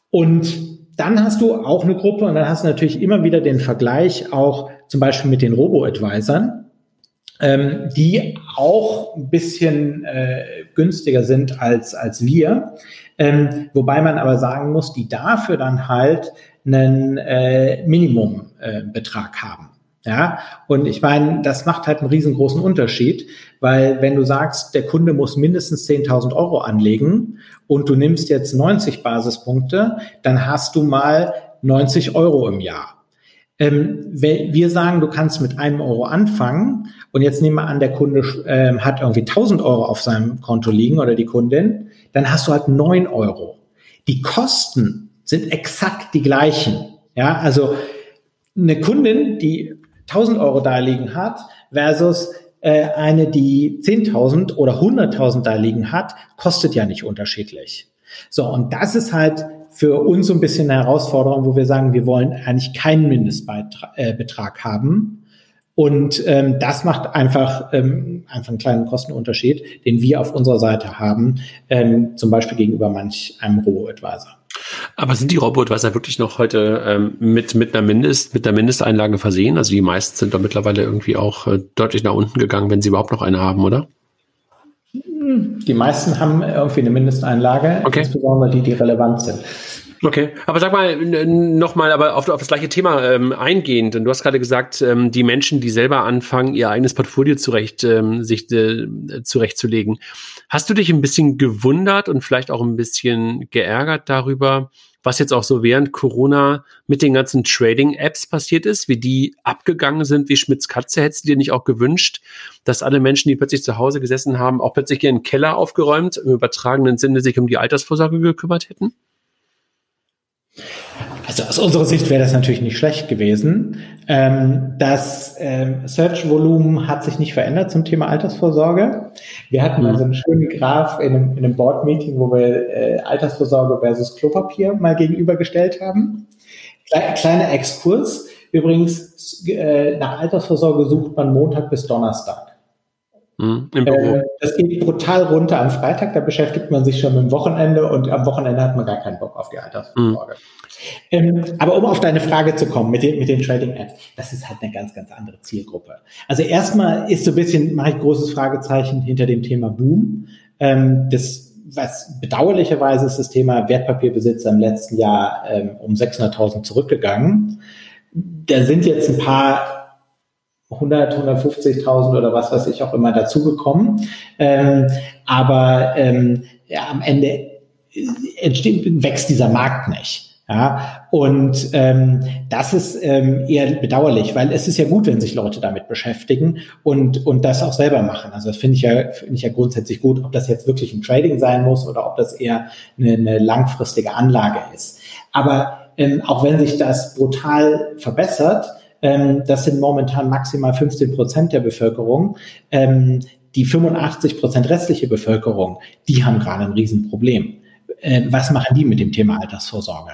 Und dann hast du auch eine Gruppe und dann hast du natürlich immer wieder den Vergleich auch zum Beispiel mit den Robo-Advisern ähm, die auch ein bisschen äh, günstiger sind als, als wir. Ähm, wobei man aber sagen muss, die dafür dann halt einen äh, Minimumbetrag äh, haben. Ja, und ich meine, das macht halt einen riesengroßen Unterschied, weil wenn du sagst, der Kunde muss mindestens 10.000 Euro anlegen und du nimmst jetzt 90 Basispunkte, dann hast du mal 90 Euro im Jahr. Ähm, wir sagen, du kannst mit einem Euro anfangen und jetzt nehmen wir an, der Kunde ähm, hat irgendwie 1000 Euro auf seinem Konto liegen oder die Kundin, dann hast du halt 9 Euro. Die Kosten sind exakt die gleichen. Ja, also eine Kundin, die 1000 Euro da liegen hat versus äh, eine, die 10.000 oder 100.000 da liegen hat, kostet ja nicht unterschiedlich. So, und das ist halt für uns so ein bisschen eine Herausforderung, wo wir sagen, wir wollen eigentlich keinen Mindestbetrag äh, haben. Und ähm, das macht einfach, ähm, einfach einen kleinen Kostenunterschied, den wir auf unserer Seite haben, ähm, zum Beispiel gegenüber manch einem Robo-Advisor. Aber sind die Robo-Advisor wirklich noch heute ähm, mit, mit, einer Mindest, mit einer Mindesteinlage versehen? Also die meisten sind da mittlerweile irgendwie auch äh, deutlich nach unten gegangen, wenn sie überhaupt noch eine haben, oder? Die meisten haben irgendwie eine Mindesteinlage, okay. insbesondere die, die relevant sind. Okay, aber sag mal nochmal, aber auf, auf, das gleiche Thema ähm, eingehend. Und du hast gerade gesagt, ähm, die Menschen, die selber anfangen, ihr eigenes Portfolio zurecht, ähm, sich äh, zurechtzulegen. Hast du dich ein bisschen gewundert und vielleicht auch ein bisschen geärgert darüber, was jetzt auch so während Corona mit den ganzen Trading-Apps passiert ist, wie die abgegangen sind, wie Schmitz Katze, hättest du dir nicht auch gewünscht, dass alle Menschen, die plötzlich zu Hause gesessen haben, auch plötzlich ihren Keller aufgeräumt, im übertragenen Sinne sich um die Altersvorsorge gekümmert hätten? Also aus unserer Sicht wäre das natürlich nicht schlecht gewesen. Ähm, das ähm, Search-Volumen hat sich nicht verändert zum Thema Altersvorsorge. Wir hatten mal so einen schönen Graph in einem, in einem Board-Meeting, wo wir äh, Altersvorsorge versus Klopapier mal gegenübergestellt haben. kleiner Exkurs. Übrigens, äh, nach Altersvorsorge sucht man Montag bis Donnerstag. Mhm, äh, das geht brutal runter am Freitag, da beschäftigt man sich schon mit dem Wochenende und am Wochenende hat man gar keinen Bock auf die Altersvorsorge. Mhm. Ähm, aber um auf deine Frage zu kommen mit den, mit den Trading-Apps, das ist halt eine ganz, ganz andere Zielgruppe. Also erstmal ist so ein bisschen, mache ich großes Fragezeichen hinter dem Thema Boom. Ähm, das, was bedauerlicherweise ist das Thema Wertpapierbesitzer im letzten Jahr ähm, um 600.000 zurückgegangen. Da sind jetzt ein paar 100, 150.000 oder was weiß ich auch immer dazugekommen. Ähm, aber ähm, ja, am Ende entsteht, wächst dieser Markt nicht. Ja, und ähm, das ist ähm, eher bedauerlich, weil es ist ja gut, wenn sich Leute damit beschäftigen und, und das auch selber machen. Also das finde ich ja, finde ich ja grundsätzlich gut, ob das jetzt wirklich ein Trading sein muss oder ob das eher eine, eine langfristige Anlage ist. Aber ähm, auch wenn sich das brutal verbessert, ähm, das sind momentan maximal 15 Prozent der Bevölkerung. Ähm, die 85 Prozent restliche Bevölkerung, die haben gerade ein Riesenproblem. äh, was machen die mit dem Thema Altersvorsorge?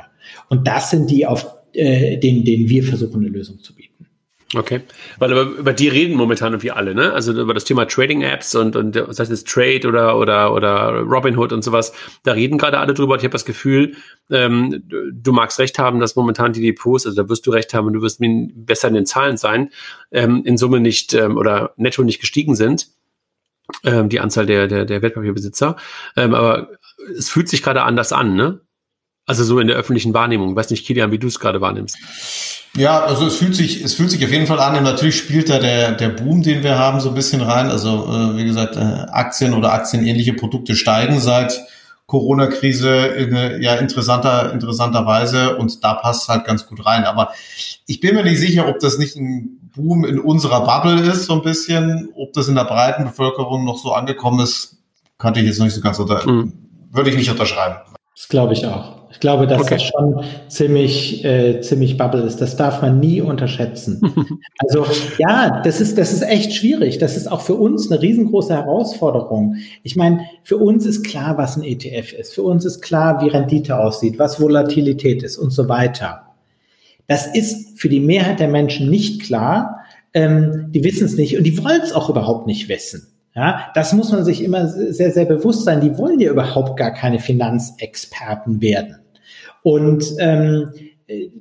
Und das sind die, auf äh, denen, denen wir versuchen, eine Lösung zu bieten. Okay, weil über, über die reden momentan irgendwie alle, ne? Also über das Thema Trading-Apps und, und das heißt jetzt Trade oder oder oder Robinhood und sowas, da reden gerade alle drüber. Und ich habe das Gefühl, ähm, du magst recht haben, dass momentan die Depots, also da wirst du recht haben und du wirst besser in den Zahlen sein, ähm, in Summe nicht ähm, oder netto nicht gestiegen sind, ähm, die Anzahl der der, der Wertpapierbesitzer. Ähm, aber es fühlt sich gerade anders an, ne? Also so in der öffentlichen Wahrnehmung. Ich weiß nicht, Kilian, wie du es gerade wahrnimmst. Ja, also es fühlt sich, es fühlt sich auf jeden Fall an. Und natürlich spielt da der, der Boom, den wir haben, so ein bisschen rein. Also äh, wie gesagt, äh, Aktien oder aktienähnliche Produkte steigen seit Corona-Krise in, ja interessanter interessanterweise und da passt halt ganz gut rein. Aber ich bin mir nicht sicher, ob das nicht ein Boom in unserer Bubble ist, so ein bisschen, ob das in der breiten Bevölkerung noch so angekommen ist, kannte ich jetzt noch nicht so ganz unter, mhm. würde ich nicht unterschreiben. Das glaube ich auch. Ich glaube, dass okay. das schon ziemlich, äh, ziemlich Bubble ist. Das darf man nie unterschätzen. *laughs* also ja, das ist, das ist echt schwierig. Das ist auch für uns eine riesengroße Herausforderung. Ich meine, für uns ist klar, was ein ETF ist. Für uns ist klar, wie Rendite aussieht, was Volatilität ist und so weiter. Das ist für die Mehrheit der Menschen nicht klar. Ähm, die wissen es nicht und die wollen es auch überhaupt nicht wissen. Ja, das muss man sich immer sehr, sehr bewusst sein. Die wollen ja überhaupt gar keine Finanzexperten werden. Und ähm,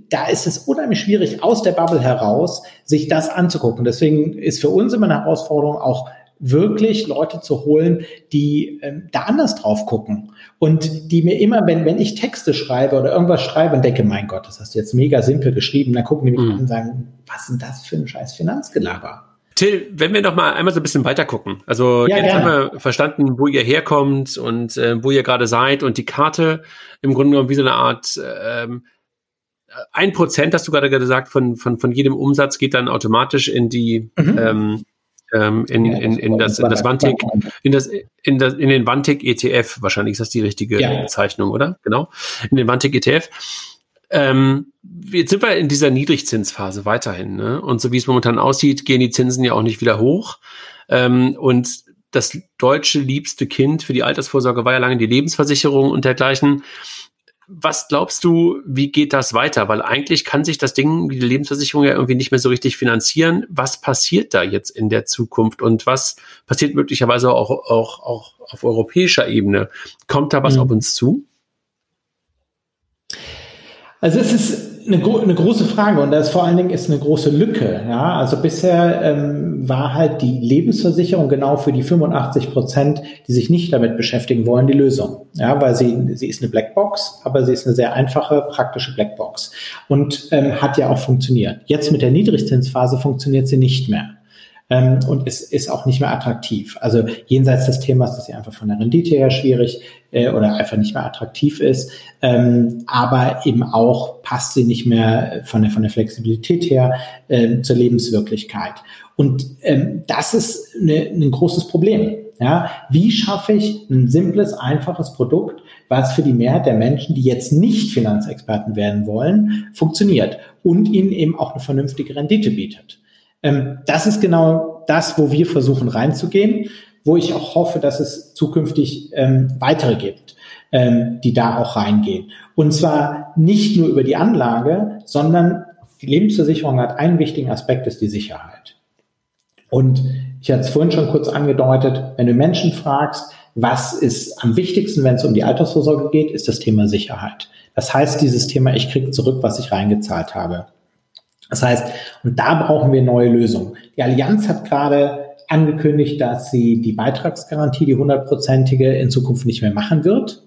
da ist es unheimlich schwierig, aus der Bubble heraus sich das anzugucken. Deswegen ist für uns immer eine Herausforderung, auch wirklich Leute zu holen, die ähm, da anders drauf gucken und die mir immer, wenn, wenn ich Texte schreibe oder irgendwas schreibe und denke, mein Gott, das hast du jetzt mega simpel geschrieben, dann gucken die mich mhm. an und sagen, was ist denn das für ein scheiß Finanzgelaber? Till, wenn wir noch mal einmal so ein bisschen weiter gucken. Also ja, jetzt gerne. haben wir verstanden, wo ihr herkommt und äh, wo ihr gerade seid und die Karte im Grunde genommen wie so eine Art ähm, ein Prozent, hast du gerade gesagt, von, von, von jedem Umsatz geht dann automatisch in die mhm. ähm, ähm, in, in, in, das, in das Vantik, in das, in das, in den Vantik ETF, wahrscheinlich ist das die richtige ja. Bezeichnung, oder? Genau. In den Vantik ETF. Ähm, jetzt sind wir in dieser Niedrigzinsphase weiterhin. Ne? Und so wie es momentan aussieht, gehen die Zinsen ja auch nicht wieder hoch. Ähm, und das deutsche liebste Kind für die Altersvorsorge war ja lange die Lebensversicherung und dergleichen. Was glaubst du, wie geht das weiter? Weil eigentlich kann sich das Ding, wie die Lebensversicherung ja irgendwie nicht mehr so richtig finanzieren. Was passiert da jetzt in der Zukunft und was passiert möglicherweise auch, auch, auch auf europäischer Ebene? Kommt da was mhm. auf uns zu? Also es ist eine, eine, große Frage und das vor allen Dingen ist eine große Lücke. Ja, also bisher ähm, war halt die Lebensversicherung genau für die 85 Prozent, die sich nicht damit beschäftigen wollen, die Lösung. Ja, weil sie sie ist eine Blackbox, aber sie ist eine sehr einfache praktische Blackbox und ähm, hat ja auch funktioniert. Jetzt mit der Niedrigzinsphase funktioniert sie nicht mehr ähm, und es ist auch nicht mehr attraktiv. Also jenseits des Themas, dass sie einfach von der Rendite her schwierig äh, oder einfach nicht mehr attraktiv ist, ähm, aber eben auch passt sie nicht mehr von der, von der Flexibilität her äh, zur Lebenswirklichkeit. Und ähm, das ist eine, ein großes Problem. Ja, wie schaffe ich ein simples, einfaches Produkt, was für die Mehrheit der Menschen, die jetzt nicht Finanzexperten werden wollen, funktioniert und ihnen eben auch eine vernünftige Rendite bietet? Ähm, das ist genau das, wo wir versuchen reinzugehen, wo ich auch hoffe, dass es zukünftig ähm, weitere gibt, ähm, die da auch reingehen. Und zwar nicht nur über die Anlage, sondern die Lebensversicherung hat einen wichtigen Aspekt, ist die Sicherheit. Und ich hatte es vorhin schon kurz angedeutet, wenn du Menschen fragst, was ist am wichtigsten, wenn es um die Altersvorsorge geht, ist das Thema Sicherheit. Das heißt, dieses Thema, ich kriege zurück, was ich reingezahlt habe. Das heißt, und da brauchen wir neue Lösungen. Die Allianz hat gerade angekündigt, dass sie die Beitragsgarantie, die hundertprozentige, in Zukunft nicht mehr machen wird.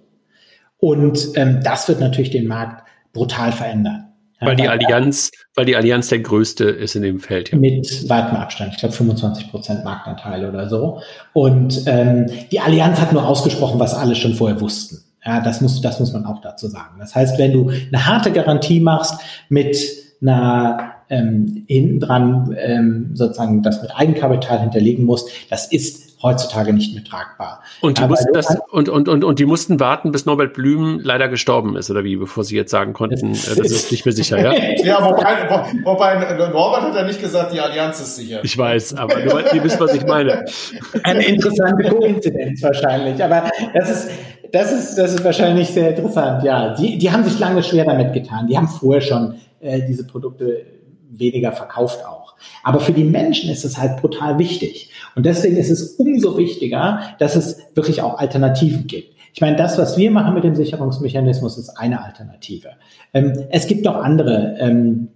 Und ähm, das wird natürlich den Markt brutal verändern. weil die Allianz, weil die Allianz der größte ist in dem Feld. Ja. Mit weitem Abstand, ich glaube 25 Prozent Marktanteil oder so. Und ähm, die Allianz hat nur ausgesprochen, was alle schon vorher wussten. Ja, das muss, das muss man auch dazu sagen. Das heißt, wenn du eine harte Garantie machst mit einer ähm, hinten dran ähm, sozusagen das mit Eigenkapital hinterlegen muss, das ist heutzutage nicht mehr tragbar. Und die, mussten das, und, und, und, und die mussten warten, bis Norbert Blüm leider gestorben ist, oder wie, bevor sie jetzt sagen konnten, das, äh, ist nicht mehr sicher, ja? *laughs* ja, wobei, wobei Norbert hat ja nicht gesagt, die Allianz ist sicher. Ich weiß, aber du, ihr wisst, was ich meine. *laughs* Eine interessante Koinzidenz wahrscheinlich. Aber das ist, das ist, das ist wahrscheinlich sehr interessant. Ja, die, die haben sich lange schwer damit getan. Die haben vorher schon äh, diese Produkte weniger verkauft auch. Aber für die Menschen ist es halt brutal wichtig. Und deswegen ist es umso wichtiger, dass es wirklich auch Alternativen gibt. Ich meine, das, was wir machen mit dem Sicherungsmechanismus, ist eine Alternative. Ähm, es gibt noch andere ähm,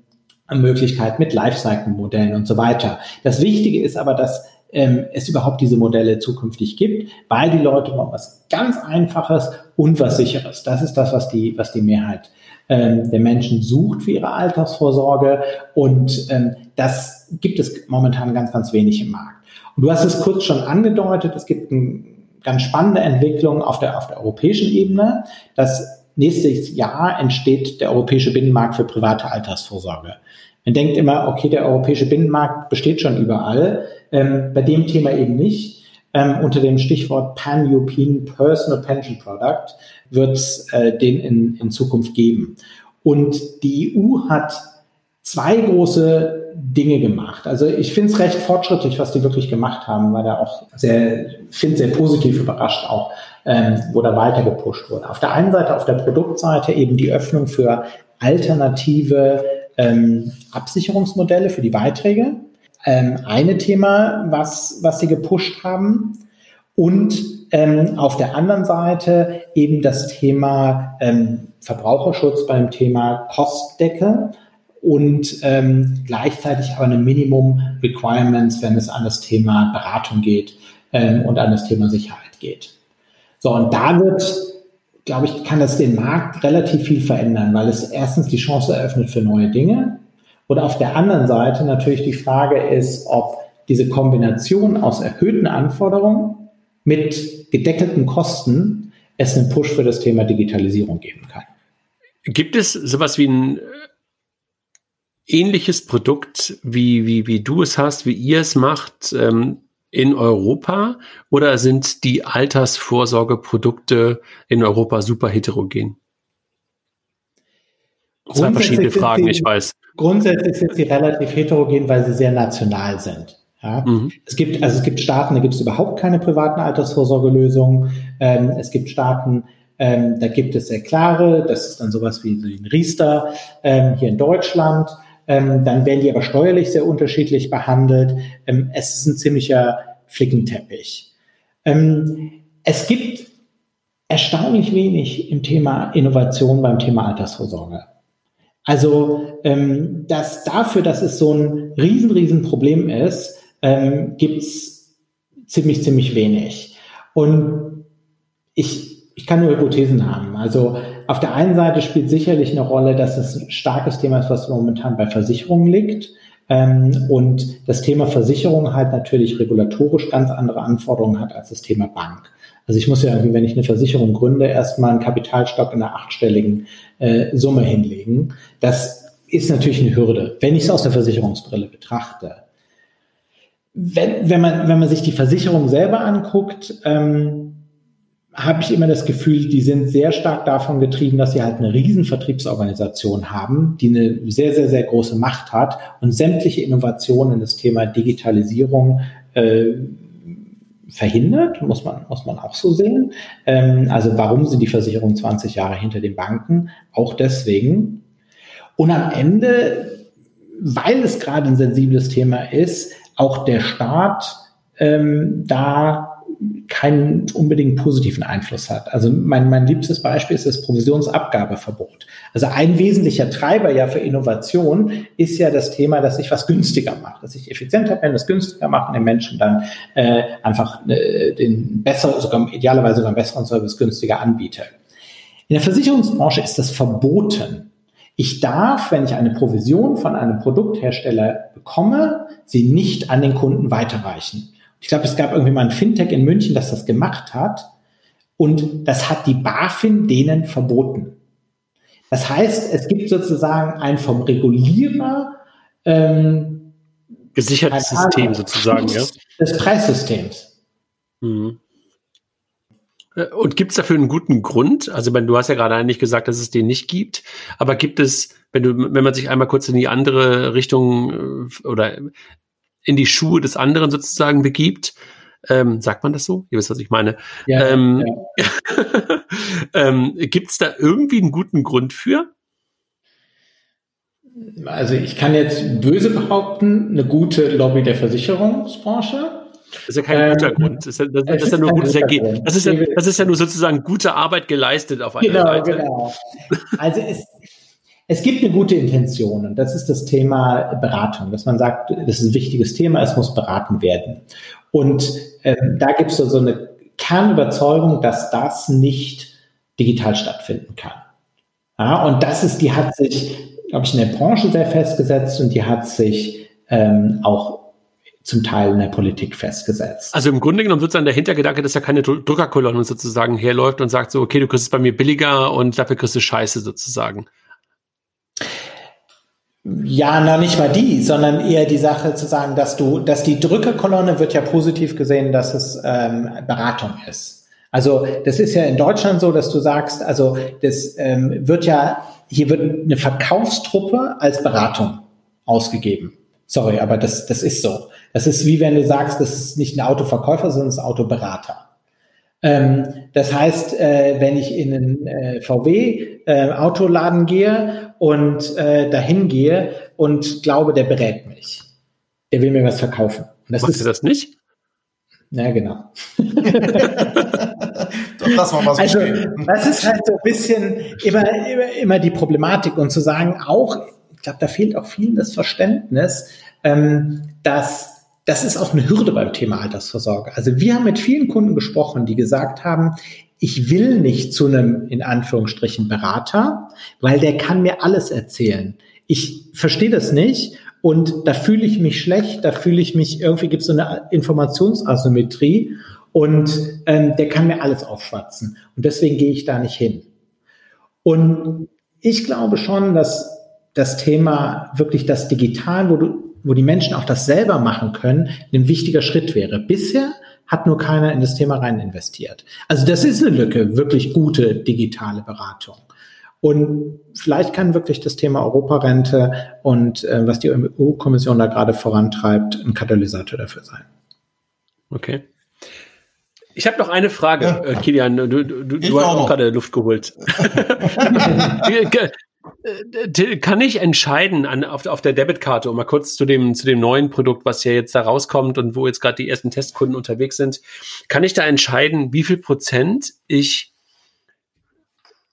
Möglichkeiten mit Lifecycle-Modellen und so weiter. Das Wichtige ist aber, dass ähm, es überhaupt diese Modelle zukünftig gibt, weil die Leute brauchen was ganz Einfaches und was Sicheres. Das ist das, was die, was die Mehrheit ähm, der Menschen sucht für ihre Altersvorsorge und ähm, das gibt es momentan ganz, ganz wenig im Markt. Und du hast es kurz schon angedeutet, es gibt eine ganz spannende Entwicklung auf der, auf der europäischen Ebene. Das nächstes Jahr entsteht der europäische Binnenmarkt für private Altersvorsorge. Man denkt immer, okay, der europäische Binnenmarkt besteht schon überall. Ähm, bei dem Thema eben nicht. Ähm, unter dem Stichwort Pan-European Personal Pension Product wird es äh, den in, in Zukunft geben. Und die EU hat zwei große Dinge gemacht. Also ich finde es recht fortschrittlich, was die wirklich gemacht haben, weil da auch sehr, finde sehr positiv überrascht auch, ähm, wo da weiter gepusht wurde. Auf der einen Seite, auf der Produktseite eben die Öffnung für alternative ähm, Absicherungsmodelle für die Beiträge ähm, eine Thema, was, was sie gepusht haben. Und ähm, auf der anderen Seite eben das Thema ähm, Verbraucherschutz beim Thema Kostdecke und ähm, gleichzeitig aber eine Minimum Requirements, wenn es an das Thema Beratung geht ähm, und an das Thema Sicherheit geht. So, und da wird, glaube ich, kann das den Markt relativ viel verändern, weil es erstens die Chance eröffnet für neue Dinge und auf der anderen Seite natürlich die Frage ist, ob diese Kombination aus erhöhten Anforderungen mit gedeckelten Kosten es einen Push für das Thema Digitalisierung geben kann. Gibt es sowas wie ein äh, ähnliches Produkt, wie, wie, wie du es hast, wie ihr es macht, ähm, in Europa? Oder sind die Altersvorsorgeprodukte in Europa super heterogen? Zwei verschiedene Fragen, ich weiß. Grundsätzlich sind sie relativ heterogen, weil sie sehr national sind. Ja? Mhm. Es gibt, also es gibt Staaten, da gibt es überhaupt keine privaten Altersvorsorgelösungen. Ähm, es gibt Staaten, ähm, da gibt es sehr klare, das ist dann sowas wie ein Riester ähm, hier in Deutschland. Ähm, dann werden die aber steuerlich sehr unterschiedlich behandelt. Ähm, es ist ein ziemlicher Flickenteppich. Ähm, es gibt erstaunlich wenig im Thema Innovation beim Thema Altersvorsorge. Also ähm, dass dafür, dass es so ein riesen, riesen Problem ist, ähm, gibt's ziemlich, ziemlich wenig. Und ich, ich kann nur Hypothesen haben. Also auf der einen Seite spielt sicherlich eine Rolle, dass es ein starkes Thema ist, was momentan bei Versicherungen liegt. Ähm, und das Thema Versicherung halt natürlich regulatorisch ganz andere Anforderungen hat als das Thema Bank. Also ich muss ja irgendwie, wenn ich eine Versicherung gründe, erstmal einen Kapitalstock in einer achtstelligen äh, Summe hinlegen. Das ist natürlich eine Hürde, wenn ich es aus der Versicherungsbrille betrachte. Wenn, wenn, man, wenn man sich die Versicherung selber anguckt, ähm, habe ich immer das Gefühl, die sind sehr stark davon getrieben, dass sie halt eine riesen Vertriebsorganisation haben, die eine sehr, sehr, sehr große Macht hat und sämtliche Innovationen in das Thema Digitalisierung äh, verhindert, muss man, muss man auch so sehen. Ähm, also warum sind die Versicherungen 20 Jahre hinter den Banken? Auch deswegen. Und am Ende, weil es gerade ein sensibles Thema ist, auch der Staat ähm, da keinen unbedingt positiven Einfluss hat. Also mein, mein liebstes Beispiel ist das Provisionsabgabeverbot. Also ein wesentlicher Treiber ja für Innovation ist ja das Thema, dass ich was günstiger mache, dass ich effizienter bin, das günstiger mache und den Menschen dann äh, einfach äh, den besseren, sogar idealerweise sogar einen besseren Service günstiger anbiete. In der Versicherungsbranche ist das verboten. Ich darf, wenn ich eine Provision von einem Produkthersteller bekomme, sie nicht an den Kunden weiterreichen. Ich glaube, es gab irgendwie mal ein Fintech in München, das das gemacht hat. Und das hat die BaFin denen verboten. Das heißt, es gibt sozusagen ein vom Regulierer ähm, gesichertes System sozusagen, ja. Des Preissystems. Mhm. Äh, und gibt es dafür einen guten Grund? Also, du hast ja gerade eigentlich gesagt, dass es den nicht gibt, aber gibt es, wenn du, wenn man sich einmal kurz in die andere Richtung äh, oder in die Schuhe des anderen sozusagen begibt, Ähm, sagt man das so? Ihr wisst, was ich meine. Ja, ähm, ja. *laughs* ähm, Gibt es da irgendwie einen guten Grund für? Also ich kann jetzt böse behaupten, eine gute Lobby der Versicherungsbranche. Das ist ja kein guter ähm, Grund. Das ist ja, das, das ist ja nur gutes Ergebnis. Das ist ja, das ist ja nur sozusagen gute Arbeit geleistet auf einer genau, Seite. Genau. Also es, es gibt eine gute Intention und das ist das Thema Beratung, dass man sagt, das ist ein wichtiges Thema, es muss beraten werden. Und ähm, da gibt es so eine Kernüberzeugung, dass das nicht digital stattfinden kann. Ja, und das ist, die hat sich, glaube ich, in der Branche sehr festgesetzt und die hat sich ähm, auch zum Teil in der Politik festgesetzt. Also im Grunde genommen sozusagen der Hintergedanke, dass ja keine Druckerkolonne sozusagen herläuft und sagt so, okay, du kriegst es bei mir billiger und dafür kriegst du Scheiße sozusagen. Ja, na nicht mal die, sondern eher die Sache zu sagen, dass du, dass die Drückerkolonne wird ja positiv gesehen, dass es ähm, Beratung ist. Also das ist ja in Deutschland so, dass du sagst, also das ähm, wird ja, hier wird eine Verkaufstruppe als Beratung ausgegeben. Sorry, aber das, das ist so. Das ist wie wenn du sagst, das ist nicht ein Autoverkäufer, sondern ein Autoberater. Ähm, das heißt, äh, wenn ich in einen äh, VW-Autoladen äh, gehe und äh, dahin gehe und glaube, der berät mich, der will mir was verkaufen. Und das Machst ist, du das nicht? Ja, genau. *laughs* das so also, das ist halt so ein bisschen immer, immer, immer die Problematik und zu sagen, auch, ich glaube, da fehlt auch vielen das Verständnis, ähm, dass das ist auch eine Hürde beim Thema Altersvorsorge. Also wir haben mit vielen Kunden gesprochen, die gesagt haben, ich will nicht zu einem, in Anführungsstrichen, Berater, weil der kann mir alles erzählen. Ich verstehe das nicht und da fühle ich mich schlecht, da fühle ich mich, irgendwie gibt es so eine Informationsasymmetrie und ähm, der kann mir alles aufschwatzen. Und deswegen gehe ich da nicht hin. Und ich glaube schon, dass das Thema wirklich das Digital, wo du wo die Menschen auch das selber machen können, ein wichtiger Schritt wäre. Bisher hat nur keiner in das Thema rein investiert. Also das ist eine Lücke, wirklich gute digitale Beratung. Und vielleicht kann wirklich das Thema Europarente und äh, was die EU-Kommission da gerade vorantreibt, ein Katalysator dafür sein. Okay. Ich habe noch eine Frage, ja. äh, Kilian. Du, du, du hast auch gerade Luft geholt. *laughs* *laughs* Äh, kann ich entscheiden an, auf, auf der Debitkarte, um mal kurz zu dem, zu dem neuen Produkt, was ja jetzt da rauskommt und wo jetzt gerade die ersten Testkunden unterwegs sind, kann ich da entscheiden, wie viel Prozent ich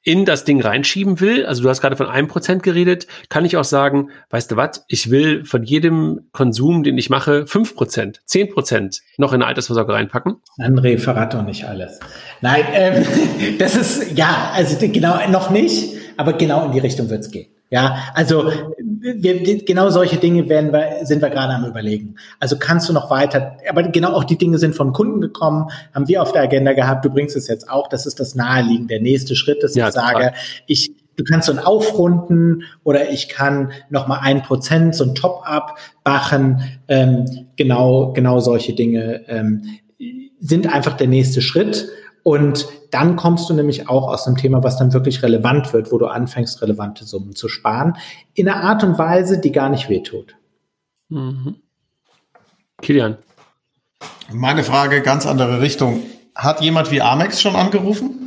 in das Ding reinschieben will, also du hast gerade von einem Prozent geredet, kann ich auch sagen, weißt du was, ich will von jedem Konsum, den ich mache, fünf Prozent, zehn Prozent noch in eine Altersvorsorge reinpacken? André, verrat doch nicht alles. Nein, ähm, *laughs* das ist, ja, also genau, noch nicht aber genau in die Richtung wird es gehen. Ja, also wir, genau solche Dinge werden wir, sind wir gerade am überlegen. Also kannst du noch weiter, aber genau auch die Dinge sind von Kunden gekommen, haben wir auf der Agenda gehabt. Du bringst es jetzt auch, das ist das naheliegend. Der nächste Schritt, dass ja, ich sage, ich, du kannst so ein Aufrunden oder ich kann noch mal ein Prozent so ein Top-up machen. Ähm, genau, genau solche Dinge ähm, sind einfach der nächste Schritt. Und dann kommst du nämlich auch aus einem Thema, was dann wirklich relevant wird, wo du anfängst, relevante Summen zu sparen, in einer Art und Weise, die gar nicht wehtut. Mhm. Kilian. Meine Frage, ganz andere Richtung. Hat jemand wie Amex schon angerufen?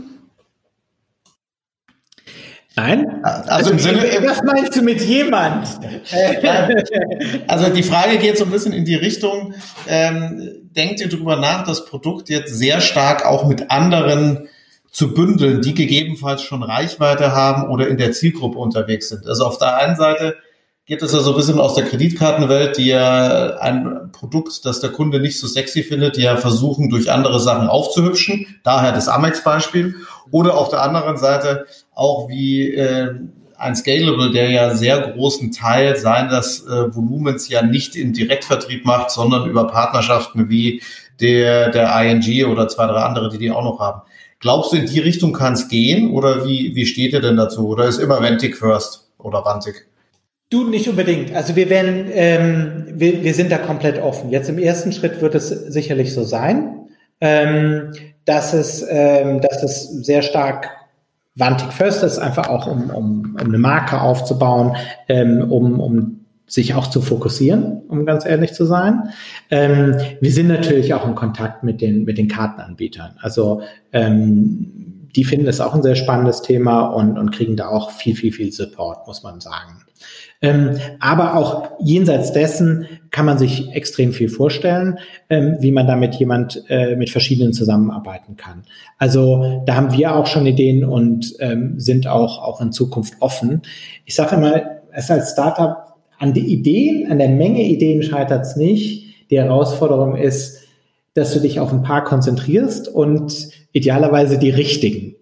Nein? Also im Sinne. *laughs* Was meinst du mit jemand? *laughs* also die Frage geht so ein bisschen in die Richtung, ähm, denkt ihr darüber nach, das Produkt jetzt sehr stark auch mit anderen zu bündeln, die gegebenenfalls schon Reichweite haben oder in der Zielgruppe unterwegs sind? Also auf der einen Seite geht es ja so ein bisschen aus der Kreditkartenwelt, die ja ein Produkt, das der Kunde nicht so sexy findet, die ja versuchen, durch andere Sachen aufzuhübschen. Daher das Amex-Beispiel. Oder auf der anderen Seite auch wie äh, ein Scalable, der ja sehr großen Teil seines äh, Volumens ja nicht im Direktvertrieb macht, sondern über Partnerschaften wie der, der ING oder zwei, drei andere, die die auch noch haben. Glaubst du, in die Richtung kann es gehen oder wie, wie steht ihr denn dazu? Oder ist immer Ventic first oder Vantic? Du nicht unbedingt. Also wir werden, ähm, wir, wir sind da komplett offen. Jetzt im ersten Schritt wird es sicherlich so sein, ähm, dass es, ähm, dass es sehr stark Vantic First ist, einfach auch um, um, um eine Marke aufzubauen, ähm, um, um sich auch zu fokussieren, um ganz ehrlich zu sein. Ähm, wir sind natürlich auch in Kontakt mit den, mit den Kartenanbietern. Also ähm, die finden es auch ein sehr spannendes Thema und, und kriegen da auch viel, viel, viel Support, muss man sagen. Ähm, aber auch jenseits dessen kann man sich extrem viel vorstellen, ähm, wie man damit jemand äh, mit verschiedenen zusammenarbeiten kann. Also da haben wir auch schon Ideen und ähm, sind auch, auch in Zukunft offen. Ich sage immer, es als Startup an die Ideen, an der Menge Ideen scheitert es nicht. Die Herausforderung ist, dass du dich auf ein paar konzentrierst und idealerweise die richtigen.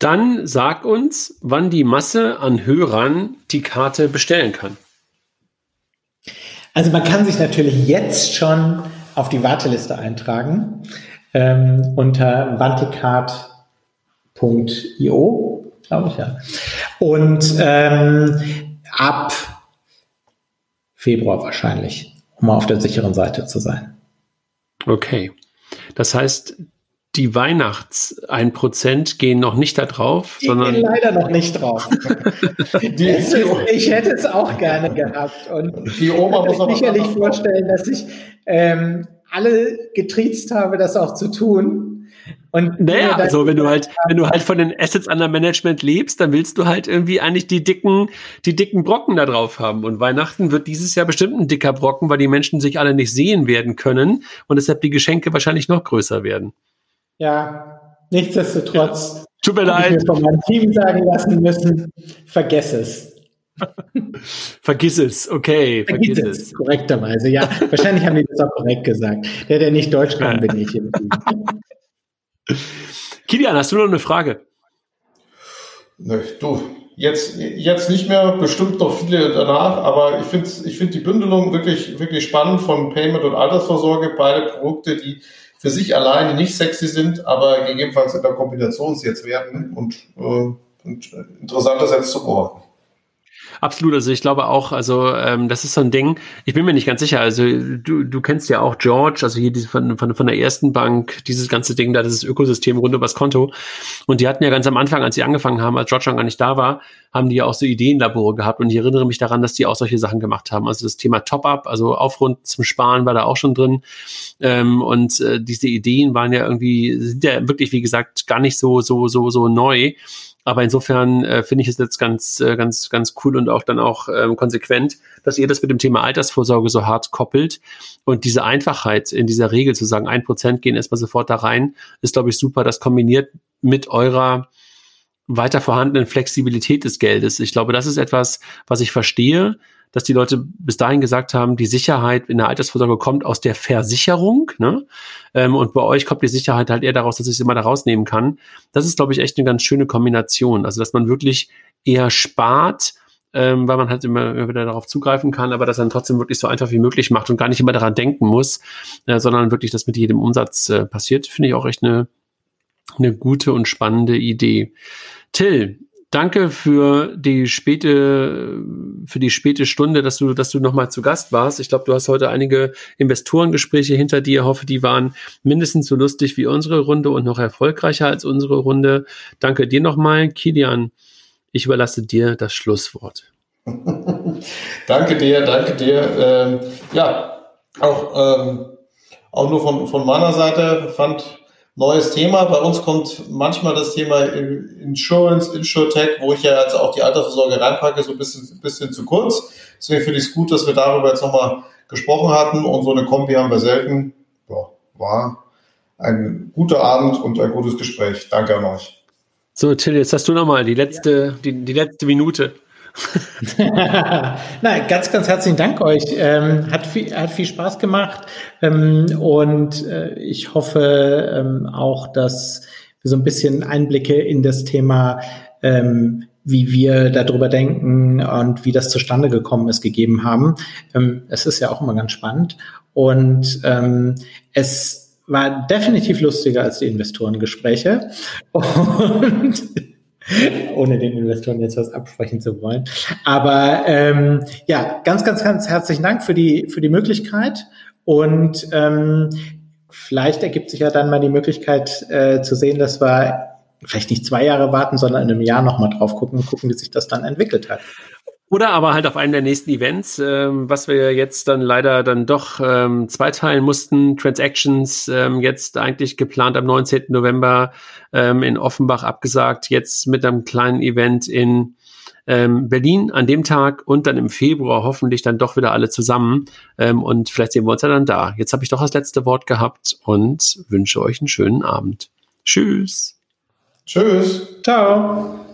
Dann sag uns, wann die Masse an Hörern die Karte bestellen kann. Also man kann sich natürlich jetzt schon auf die Warteliste eintragen ähm, unter vanticard.io, glaube ich ja. Und ähm, ab Februar wahrscheinlich, um auf der sicheren Seite zu sein. Okay. Das heißt, die Weihnachts 1% gehen noch nicht da drauf, die sondern. Gehen leider noch nicht drauf. *laughs* die, ist, ich hätte es auch gerne gehabt. Und die Oma muss sich sicherlich vorstellen, dass ich ähm, alle getriezt habe, das auch zu tun. Und naja, also wenn du halt, wenn du halt von den Assets under Management lebst, dann willst du halt irgendwie eigentlich die dicken, die dicken Brocken da drauf haben. Und Weihnachten wird dieses Jahr bestimmt ein dicker Brocken, weil die Menschen sich alle nicht sehen werden können und deshalb die Geschenke wahrscheinlich noch größer werden. Ja, nichtsdestotrotz. Tut mir leid. Ich mir von meinem Team sagen lassen müssen, vergess es. *laughs* vergiss es, okay. Vergiss, vergiss es. es. Korrekterweise, ja. *laughs* Wahrscheinlich haben die das auch korrekt gesagt. Der, der nicht Deutsch kann, bin ich. *laughs* Kilian, hast du noch eine Frage? Nö, du, jetzt, jetzt nicht mehr, bestimmt noch viele danach, aber ich finde ich find die Bündelung wirklich, wirklich spannend von Payment und Altersvorsorge, beide Produkte, die für sich alleine nicht sexy sind, aber gegebenenfalls in der Kombination jetzt werden und, äh, und interessant das jetzt zu beobachten. Absolut, also ich glaube auch, also ähm, das ist so ein Ding, ich bin mir nicht ganz sicher, also du, du kennst ja auch George, also hier diese, von, von, von der ersten Bank, dieses ganze Ding da, dieses Ökosystem rund übers Konto. Und die hatten ja ganz am Anfang, als sie angefangen haben, als George noch gar nicht da war, haben die ja auch so Ideenlabore gehabt. Und ich erinnere mich daran, dass die auch solche Sachen gemacht haben, also das Thema Top-Up, also Aufrund zum Sparen war da auch schon drin. Ähm, und äh, diese Ideen waren ja irgendwie, sind ja wirklich, wie gesagt, gar nicht so, so, so, so neu aber insofern äh, finde ich es jetzt ganz, äh, ganz, ganz cool und auch dann auch ähm, konsequent, dass ihr das mit dem Thema Altersvorsorge so hart koppelt. Und diese Einfachheit in dieser Regel zu sagen, ein Prozent gehen erstmal sofort da rein, ist, glaube ich, super. Das kombiniert mit eurer weiter vorhandenen Flexibilität des Geldes. Ich glaube, das ist etwas, was ich verstehe, dass die Leute bis dahin gesagt haben, die Sicherheit in der Altersvorsorge kommt aus der Versicherung, ne? Ähm, und bei euch kommt die Sicherheit halt eher daraus, dass ich es immer da rausnehmen kann. Das ist, glaube ich, echt eine ganz schöne Kombination. Also, dass man wirklich eher spart, ähm, weil man halt immer, wieder darauf zugreifen kann, aber dass dann trotzdem wirklich so einfach wie möglich macht und gar nicht immer daran denken muss, äh, sondern wirklich das mit jedem Umsatz äh, passiert, finde ich auch echt eine, eine gute und spannende Idee. Till, danke für die späte, für die späte Stunde, dass du, dass du nochmal zu Gast warst. Ich glaube, du hast heute einige Investorengespräche hinter dir. Ich hoffe, die waren mindestens so lustig wie unsere Runde und noch erfolgreicher als unsere Runde. Danke dir nochmal, Kilian. Ich überlasse dir das Schlusswort. *laughs* danke dir, danke dir. Ähm, ja, auch, ähm, auch nur von, von meiner Seite fand neues Thema. Bei uns kommt manchmal das Thema Insurance, Insurtech, wo ich ja jetzt auch die Altersvorsorge reinpacke, so ein bisschen, bisschen zu kurz. Deswegen finde ich es gut, dass wir darüber jetzt nochmal gesprochen hatten und so eine Kombi haben wir selten. Ja, war ein guter Abend und ein gutes Gespräch. Danke an euch. So, Till, jetzt hast du nochmal die letzte, die, die letzte Minute. *laughs* Nein, ganz, ganz herzlichen Dank euch. Ähm, hat, viel, hat viel Spaß gemacht ähm, und äh, ich hoffe ähm, auch, dass wir so ein bisschen Einblicke in das Thema, ähm, wie wir darüber denken und wie das zustande gekommen ist, gegeben haben. Ähm, es ist ja auch immer ganz spannend und ähm, es war definitiv lustiger als die Investorengespräche *laughs* und ohne den Investoren jetzt was absprechen zu wollen. Aber ähm, ja, ganz, ganz, ganz herzlichen Dank für die, für die Möglichkeit. Und ähm, vielleicht ergibt sich ja dann mal die Möglichkeit äh, zu sehen, dass wir vielleicht nicht zwei Jahre warten, sondern in einem Jahr nochmal drauf gucken und gucken, wie sich das dann entwickelt hat. Oder aber halt auf einem der nächsten Events, ähm, was wir jetzt dann leider dann doch ähm, zweiteilen mussten. Transactions ähm, jetzt eigentlich geplant am 19. November ähm, in Offenbach abgesagt, jetzt mit einem kleinen Event in ähm, Berlin an dem Tag und dann im Februar hoffentlich dann doch wieder alle zusammen. Ähm, und vielleicht sehen wir uns ja dann da. Jetzt habe ich doch das letzte Wort gehabt und wünsche euch einen schönen Abend. Tschüss. Tschüss. Ciao.